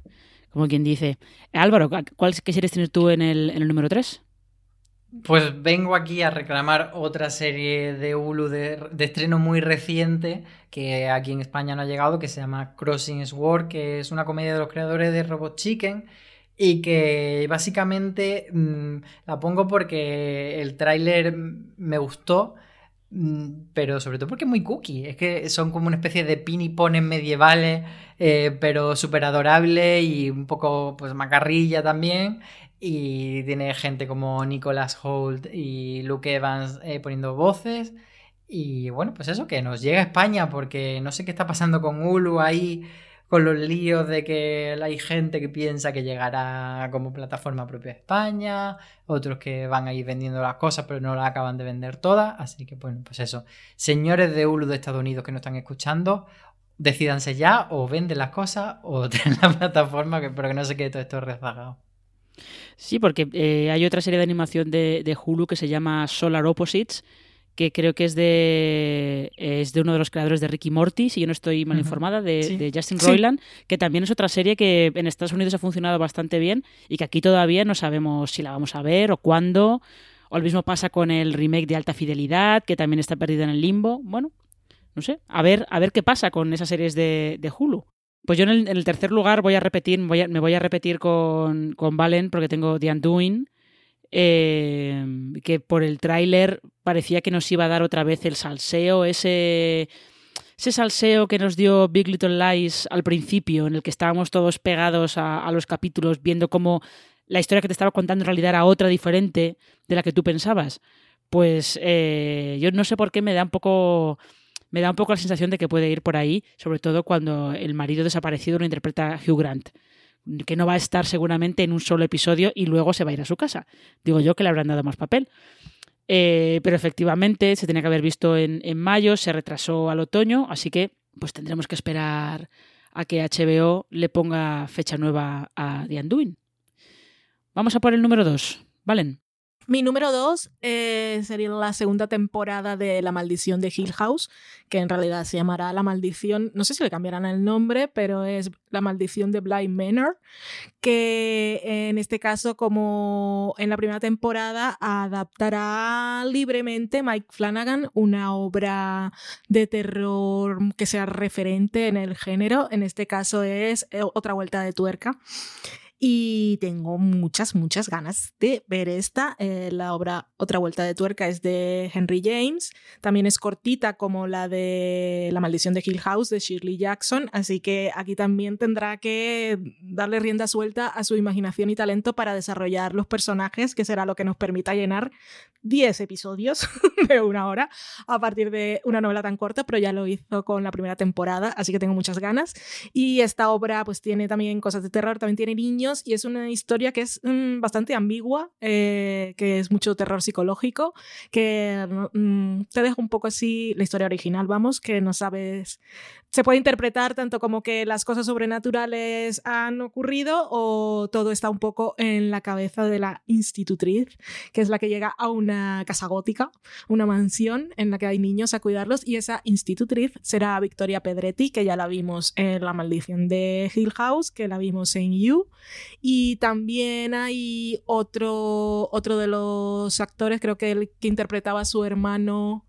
como quien dice. Álvaro, ¿cuál qué series tienes tú en el, en el número 3? Pues vengo aquí a reclamar otra serie de Hulu de, estreno muy reciente que aquí en España no ha llegado, que se llama Crossing Sword, que es una comedia de los creadores de Robot Chicken y que básicamente mmm, la pongo porque el tráiler me gustó, pero sobre todo porque es muy cookie. Es que son como una especie de pinipones medievales, eh, pero súper adorable y un poco pues macarrilla también. Y tiene gente como Nicholas Holt y Luke Evans eh, poniendo voces. Y bueno, pues eso, que nos llega a España porque no sé qué está pasando con Hulu ahí, con los líos de que hay gente que piensa que llegará como plataforma propia a España, otros que van a ir vendiendo las cosas pero no las acaban de vender todas. Así que bueno, pues eso. Señores de Hulu de Estados Unidos que nos están escuchando, decidanse ya o venden las cosas o traen la plataforma, que, pero que no se quede todo esto rezagado. Sí, porque eh, hay otra serie de animación de, de, Hulu que se llama Solar Opposites, que creo que es de es de uno de los creadores de Ricky Morty, si yo no estoy mal informada, de, sí. de Justin Roiland, sí. que también es otra serie que en Estados Unidos ha funcionado bastante bien y que aquí todavía no sabemos si la vamos a ver o cuándo. O lo mismo pasa con el remake de Alta Fidelidad, que también está perdido en el limbo. Bueno, no sé, a ver, a ver qué pasa con esas series de, de Hulu. Pues yo en el, en el, tercer lugar voy a repetir, voy a, me voy a repetir con, con Valen porque tengo The Undoing, eh, que por el tráiler parecía que nos iba a dar otra vez el salseo, ese, ese salseo que nos dio Big Little Lies al principio, en el que estábamos todos pegados a, los capítulos viendo cómo la historia que te estaba contando en realidad era otra diferente de la que tú pensabas. Pues eh, yo no sé por qué me da un poco me da un poco la sensación de que puede ir por ahí, sobre todo cuando el marido desaparecido lo interpreta Hugh Grant, que no va a estar seguramente en un solo episodio y luego se va a ir a su casa. Digo yo que le habrán dado más papel. Eh, pero efectivamente se tenía que haber visto en, mayo, se retrasó al otoño, así que pues tendremos que esperar a que HBO le ponga fecha nueva a The Undoing. Vamos a por el número 2, ¿valen? Mi número dos eh, sería la segunda temporada de La Maldición de Hill House, que en realidad se llamará La Maldición, no sé si le cambiarán el nombre, pero es La Maldición de Bly Manor, que en este caso, como en la primera temporada, adaptará libremente Mike Flanagan una obra de terror que sea referente en el género. En este caso es eh, Otra Vuelta de Tuerca y tengo muchas, muchas ganas de ver esta. Eh, la obra Otra Vuelta de Tuerca es de Henry James, también es cortita como la de La Maldición de Hill House de Shirley Jackson, así que aquí también tendrá que darle rienda suelta a su imaginación y talento para desarrollar los personajes, que será lo que nos permita llenar 10 episodios de una hora a partir de una novela tan corta, pero ya lo hizo con la primera temporada, así que tengo muchas ganas. Y esta obra pues tiene también cosas de terror, también tiene niños y es una historia que es mmm, bastante ambigua, eh, que es mucho terror psicológico, que mmm, te deja un poco así la historia original, vamos, que no sabes, se puede interpretar tanto como que las cosas sobrenaturales han ocurrido o todo está un poco en la cabeza de la institutriz, que es la que llega a una casa gótica, una mansión en la que hay niños a cuidarlos y esa institutriz será Victoria Pedretti, que ya la vimos en La maldición de Hill House, que la vimos en You. Y también hay otro, otro de los actores, creo que el que interpretaba a su hermano,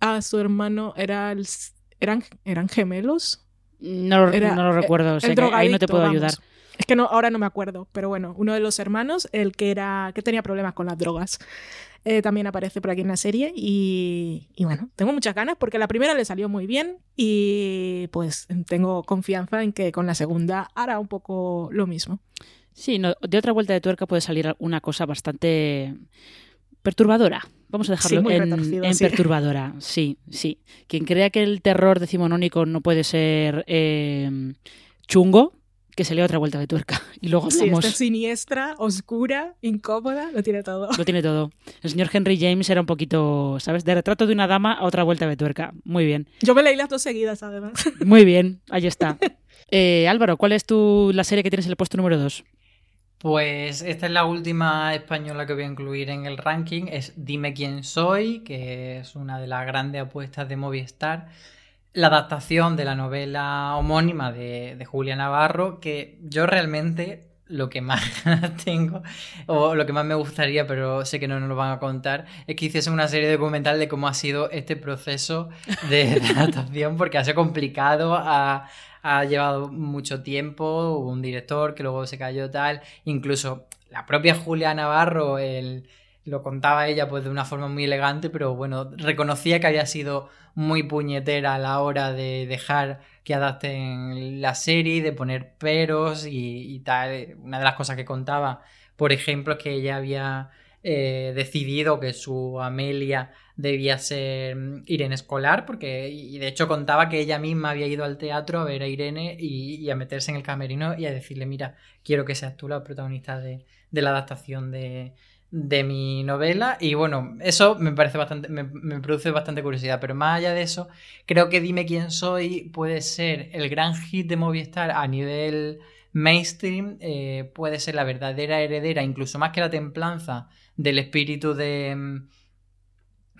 a su hermano era el, eran, eran gemelos. No, Era, no lo recuerdo, o sea, que ahí no te puedo ayudar. Es que no, ahora no me acuerdo, pero bueno, uno de los hermanos, el que era que tenía problemas con las drogas, eh, también aparece por aquí en la serie y, y, bueno, tengo muchas ganas porque la primera le salió muy bien y pues tengo confianza en que con la segunda hará un poco lo mismo. Sí, no, de otra vuelta de tuerca puede salir una cosa bastante perturbadora. Vamos a dejarlo sí, en, en sí. perturbadora. Sí, sí. Quien crea que el terror decimonónico no puede ser eh, chungo, que se lea otra vuelta de tuerca. Y luego sí, está siniestra, oscura, incómoda, lo tiene todo. Lo tiene todo. El señor Henry James era un poquito, ¿sabes? De retrato de una dama a otra vuelta de tuerca. Muy bien. Yo me leí las dos seguidas, además. Muy bien, ahí está. Eh, Álvaro, ¿cuál es tu, la serie que tienes en el puesto número 2? Pues esta es la última española que voy a incluir en el ranking. Es Dime quién soy, que es una de las grandes apuestas de Movistar. La adaptación de la novela homónima de, Julia Navarro, que yo realmente lo que más tengo, o lo que más me gustaría, pero sé que no nos lo van a contar, es que hiciesen una serie documental de cómo ha sido este proceso de, de adaptación, porque ha sido complicado, ha, ha llevado mucho tiempo, hubo un director que luego se cayó tal, incluso la propia Julia Navarro, el, lo contaba ella pues de una forma muy elegante, pero bueno, reconocía que había sido muy puñetera a la hora de dejar que adapten la serie, de poner peros y, tal. Una de las cosas que contaba, por ejemplo, es que ella había eh, decidido que su Amelia debía ser mm, Irene Escolar, porque, y de hecho contaba que ella misma había ido al teatro a ver a Irene y, a meterse en el camerino y a decirle, mira, quiero que seas tú la protagonista de, la adaptación de, mi novela y bueno, eso me parece bastante, me, produce bastante curiosidad, pero más allá de eso, creo que Dime quién soy puede ser el gran hit de Movistar a nivel mainstream, eh, puede ser la verdadera heredera, incluso más que la templanza del espíritu de...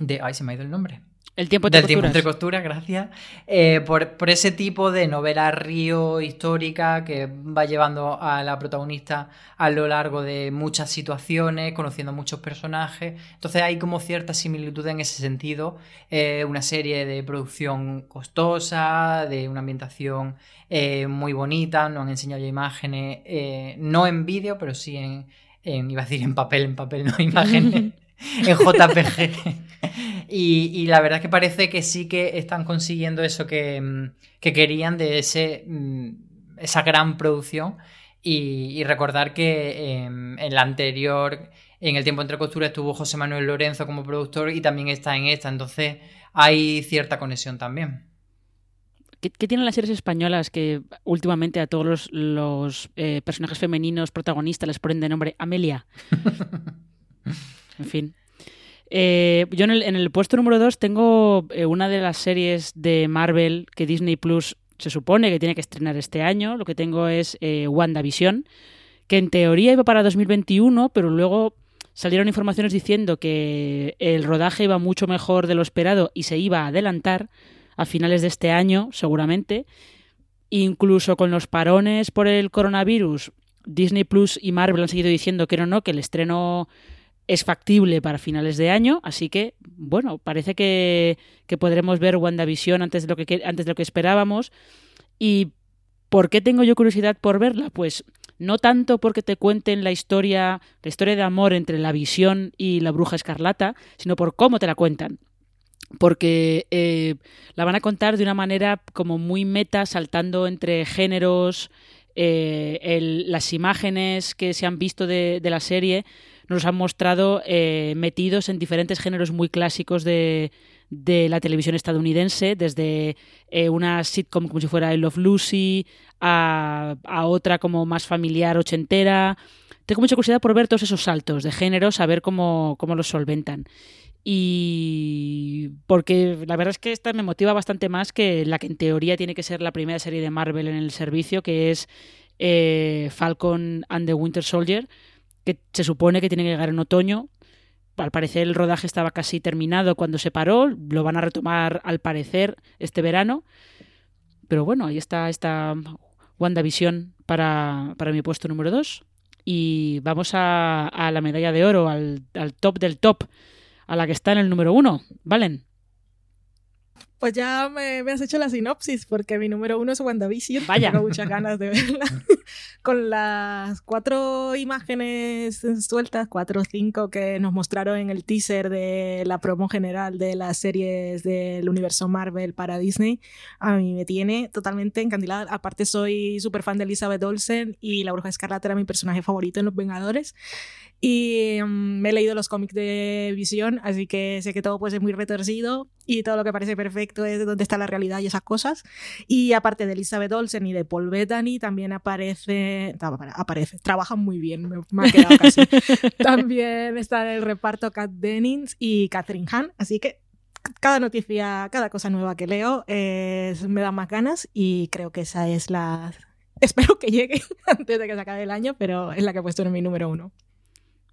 de ay, se me ha ido el nombre. El tiempo entre Del tiempo entre costuras, gracias. Eh, por, por ese tipo de novela río histórica que va llevando a la protagonista a lo largo de muchas situaciones, conociendo muchos personajes. Entonces hay como cierta similitud en ese sentido. Eh, una serie de producción costosa, de una ambientación eh, muy bonita. Nos han enseñado ya imágenes, no en vídeo, pero sí en, en, iba a decir en papel, en papel, no imágenes, en JPG. Y, y, la verdad es que parece que sí que están consiguiendo eso que, mm, que querían de ese, mm, esa gran producción. Y, y recordar que eh, en la anterior, en el tiempo entre costuras, estuvo José Manuel Lorenzo como productor y también está en esta. Entonces hay cierta conexión también. ¿Qué, qué tienen las series españolas que últimamente a todos los, los eh, personajes femeninos protagonistas les ponen de nombre Amelia? en fin. Eh, yo en el, en el, puesto número 2 tengo eh, una de las series de Marvel que Disney Plus se supone que tiene que estrenar este año. Lo que tengo es eh, WandaVision, que en teoría iba para 2021, pero luego salieron informaciones diciendo que el rodaje iba mucho mejor de lo esperado y se iba a adelantar a finales de este año, seguramente. Incluso con los parones por el coronavirus, Disney Plus y Marvel han seguido diciendo que no, no, que el estreno es factible para finales de año, así que, bueno, parece que, que podremos ver WandaVision antes de, lo que, antes de lo que esperábamos. ¿Y por qué tengo yo curiosidad por verla? Pues no tanto porque te cuenten la historia, la historia de amor entre la visión y la bruja escarlata, sino por cómo te la cuentan. Porque eh, la van a contar de una manera como muy meta, saltando entre géneros, eh, las imágenes que se han visto de la serie nos han mostrado eh, metidos en diferentes géneros muy clásicos de, de la televisión estadounidense, desde eh, una sitcom como si fuera I Love Lucy, a, otra como más familiar ochentera. Tengo mucha curiosidad por ver todos esos saltos de géneros, a ver cómo, cómo los solventan. Y porque la verdad es que esta me motiva bastante más que la que en teoría tiene que ser la primera serie de Marvel en el servicio, que es eh, Falcon and the Winter Soldier se supone que tiene que llegar en otoño. Al parecer el rodaje estaba casi terminado cuando se paró, lo van a retomar al parecer este verano. Pero bueno, ahí está esta WandaVision para, para mi puesto número 2. Y vamos a, a, la medalla de oro, al, al, top del top, a la que está en el número 1. ¿Valen? Pues ya me, me, has hecho la sinopsis, porque mi número uno es WandaVision. Vaya. Tengo muchas ganas de verla. Con las cuatro imágenes sueltas, cuatro o cinco que nos mostraron en el teaser de la promo general de las series del universo Marvel para Disney, a mí me tiene totalmente encandilada. Aparte, soy súper fan de Elizabeth Olsen y la Bruja Escarlata era mi personaje favorito en Los Vengadores. Y um, me he leído los cómics de Visión, así que sé que todo puede ser muy retorcido y todo lo que parece perfecto es de dónde está la realidad y esas cosas. Y aparte de Elizabeth Olsen y de Paul Bettany, también aparece, aparece, trabajan muy bien, me, me ha quedado casi. también está en el reparto Kat Dennings y Catherine Hahn, así que cada noticia, cada cosa nueva que leo es, me da más ganas y creo que esa es la espero que llegue antes de que se acabe el año, pero es la que he puesto en mi número uno.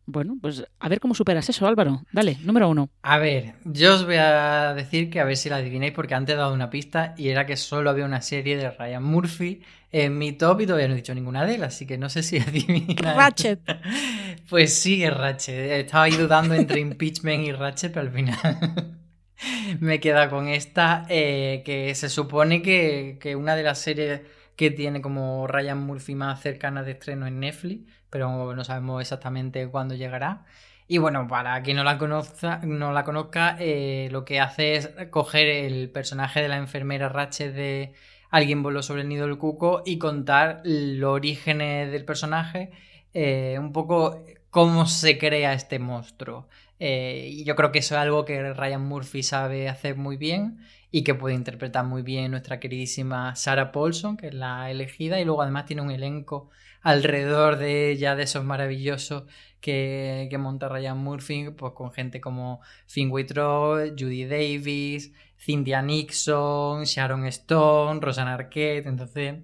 Bueno, pues a ver cómo superas eso, Álvaro. Dale, número uno. A ver, yo os voy a decir que a ver si la adivináis porque antes he dado una pista y era que solo había una serie de Ryan Murphy en mi top y todavía no he dicho ninguna de ellas, así que no sé si adivináis. Ratchet. Pues sí, es Ratchet. Estaba ahí dudando entre Impeachment y Ratchet, pero al final me queda con esta eh, que se supone que, que una de las series que tiene como Ryan Murphy más cercana de estreno en Netflix, pero no sabemos exactamente cuándo llegará. Y bueno, para quien no la conozca, no la conozca eh, lo que hace es coger el personaje de la enfermera Ratchet de Alguien voló sobre el nido del cuco y contar los orígenes del personaje, eh, un poco cómo se crea este monstruo. Eh, y yo creo que eso es algo que Ryan Murphy sabe hacer muy bien y que puede interpretar muy bien nuestra queridísima Sarah Paulson, que es la elegida, y luego además tiene un elenco alrededor de ella, de esos maravillosos que, que monta Ryan Murphy, pues con gente como Finn Wittrow, Judy Davis, Cynthia Nixon, Sharon Stone, Rosanna Arquette, entonces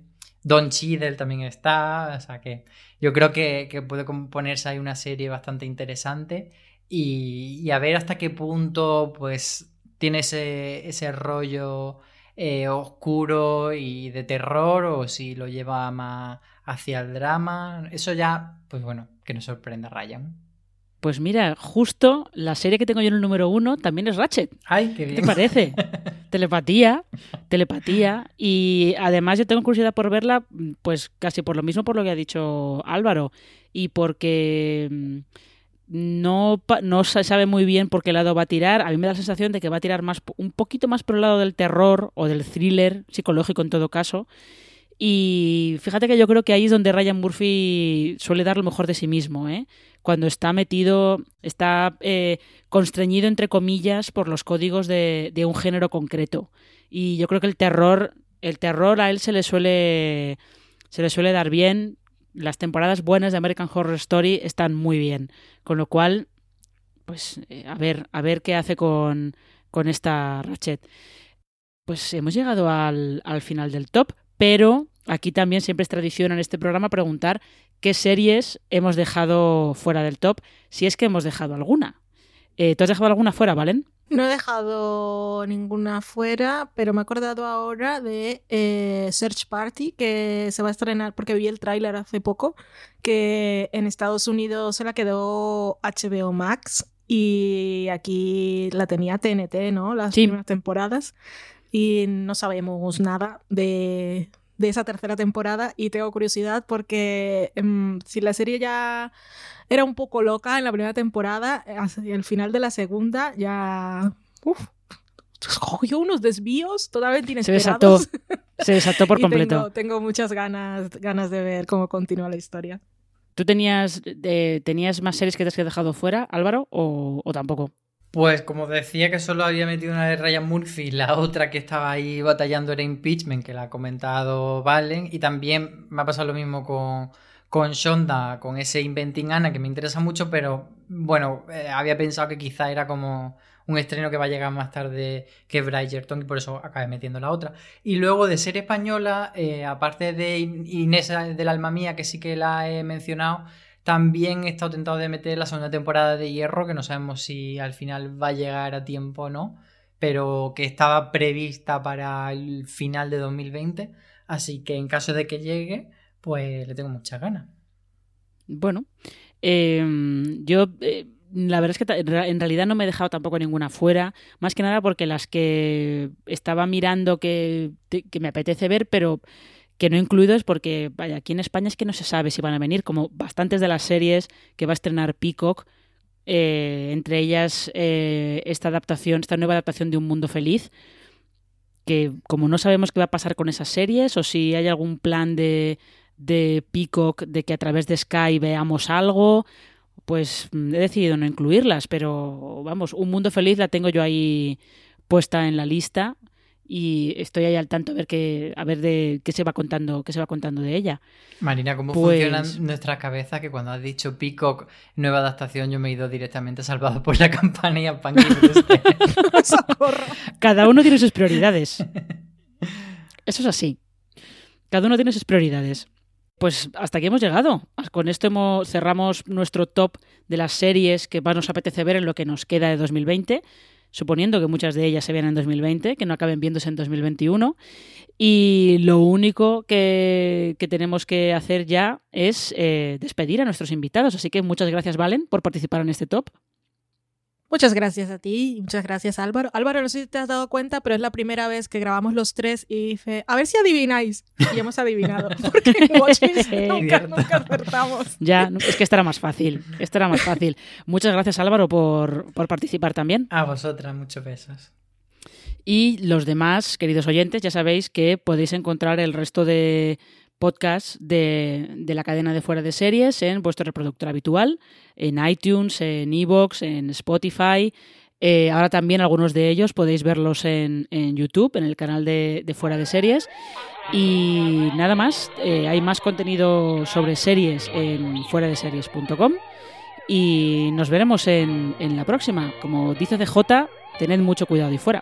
Don Cheadle también está, o sea que yo creo que, que puede componerse ahí una serie bastante interesante y, y a ver hasta qué punto pues tiene ese, ese rollo eh, oscuro y de terror o si lo lleva más hacia el drama. Eso ya, pues bueno, que nos sorprenda Ryan. Pues mira, justo la serie que tengo yo en el número uno también es Ratchet. Ay, qué ¿Qué bien. te parece? telepatía, telepatía. Y además yo tengo curiosidad por verla, pues casi por lo mismo por lo que ha dicho Álvaro. Y porque mm, no, no se sabe muy bien por qué lado va a tirar. A mí me da la sensación de que va a tirar más, un poquito más por el lado del terror o del thriller psicológico en todo caso. Y fíjate que yo creo que ahí es donde Ryan Murphy suele dar lo mejor de sí mismo, ¿eh? Cuando está metido, está eh, constreñido, entre comillas, por los códigos de, un género concreto. Y yo creo que el terror, el terror a él se le suele, se le suele dar bien. Las temporadas buenas de American Horror Story están muy bien. Con lo cual, pues eh, a ver, a ver qué hace con, con esta Ratchet. Pues hemos llegado al, al final del top, pero aquí también siempre es tradición en este programa preguntar qué series hemos dejado fuera del top, si es que hemos dejado alguna. Eh, ¿Tú has dejado alguna fuera, Valen? No he dejado ninguna fuera, pero me he acordado ahora de eh, Search Party, que se va a estrenar, porque vi el tráiler hace poco, que en Estados Unidos se la quedó HBO Max y aquí la tenía TNT, ¿no? Las Sí. primeras temporadas. Y no sabemos nada de, de esa tercera temporada y tengo curiosidad porque em, si la serie ya era un poco loca en la primera temporada, eh, hacia el final de la segunda ya... Uf, cogió unos desvíos totalmente Se desató, inesperados. se desató por completo. Tengo, tengo muchas ganas, ganas de ver cómo continúa la historia. ¿Tú tenías, eh, tenías más series que te has dejado fuera, Álvaro, o, o tampoco? Pues como decía que solo había metido una de Ryan Murphy, la otra que estaba ahí batallando era Impeachment, que la ha comentado Valen, y también me ha pasado lo mismo con, con Shonda, con ese Inventing Anna, que me interesa mucho, pero bueno, eh, había pensado que quizá era como un estreno que va a llegar más tarde que Bridgerton, y por eso acabé metiendo la otra. Y luego de serie española, eh, aparte de In- Inés del Alma Mía, que sí que la he mencionado, también he estado tentado de meter la segunda temporada de Hierro, que no sabemos si al final va a llegar a tiempo o no, pero que estaba prevista para el final de 2020. Así que en caso de que llegue, pues le tengo muchas ganas. Bueno, eh, yo eh, la verdad es que en realidad no me he dejado tampoco ninguna fuera, más que nada porque las que estaba mirando que, que me apetece ver, pero que no he incluido es porque, vaya, aquí en España es que no se sabe si van a venir, como bastantes de las series que va a estrenar Peacock, eh, entre ellas eh, esta adaptación, esta nueva adaptación de Un Mundo Feliz, que como no sabemos qué va a pasar con esas series o si hay algún plan de, de Peacock de que a través de Sky veamos algo, pues mm, he decidido no incluirlas, pero vamos, Un Mundo Feliz la tengo yo ahí puesta en la lista y estoy ahí al tanto a ver qué a ver de qué se va contando qué se va contando de ella. Marina, ¿cómo Pues- funcionan nuestras cabezas? Que cuando has dicho Peacock, nueva adaptación, yo me he ido directamente salvado por la campana y a Pan ¡Socorro! Cada uno tiene sus prioridades. Eso es así. Cada uno tiene sus prioridades. Pues hasta aquí hemos llegado. Con esto hemos, cerramos nuestro top de las series que más nos apetece ver en lo que nos queda de 2020 suponiendo que muchas de ellas se vean en 2020, que no acaben viéndose en 2021. Y lo único que, que tenemos que hacer ya es eh, despedir a nuestros invitados. Así que muchas gracias, Valen, por participar en este top. Muchas gracias a ti y muchas gracias Álvaro. Álvaro, no sé si te has dado cuenta, pero es la primera vez que grabamos los tres y dije, a ver si adivináis. Y hemos adivinado. Porque en nunca, nunca acertamos. Ya, es que estará más fácil. Estará más fácil. Muchas gracias Álvaro por, por participar también. A vosotras, muchos besos. Y los demás, queridos oyentes, ya sabéis que podéis encontrar el resto de podcast de, de, la cadena de fuera de series en vuestro reproductor habitual, en iTunes, en Evox, en Spotify. Eh, ahora también algunos de ellos podéis verlos en, en YouTube, en el canal de, de, fuera de series. Y nada más, eh, hay más contenido sobre series en fuera de series.com. Y nos veremos en, en la próxima. Como dice DJ, tened mucho cuidado y fuera.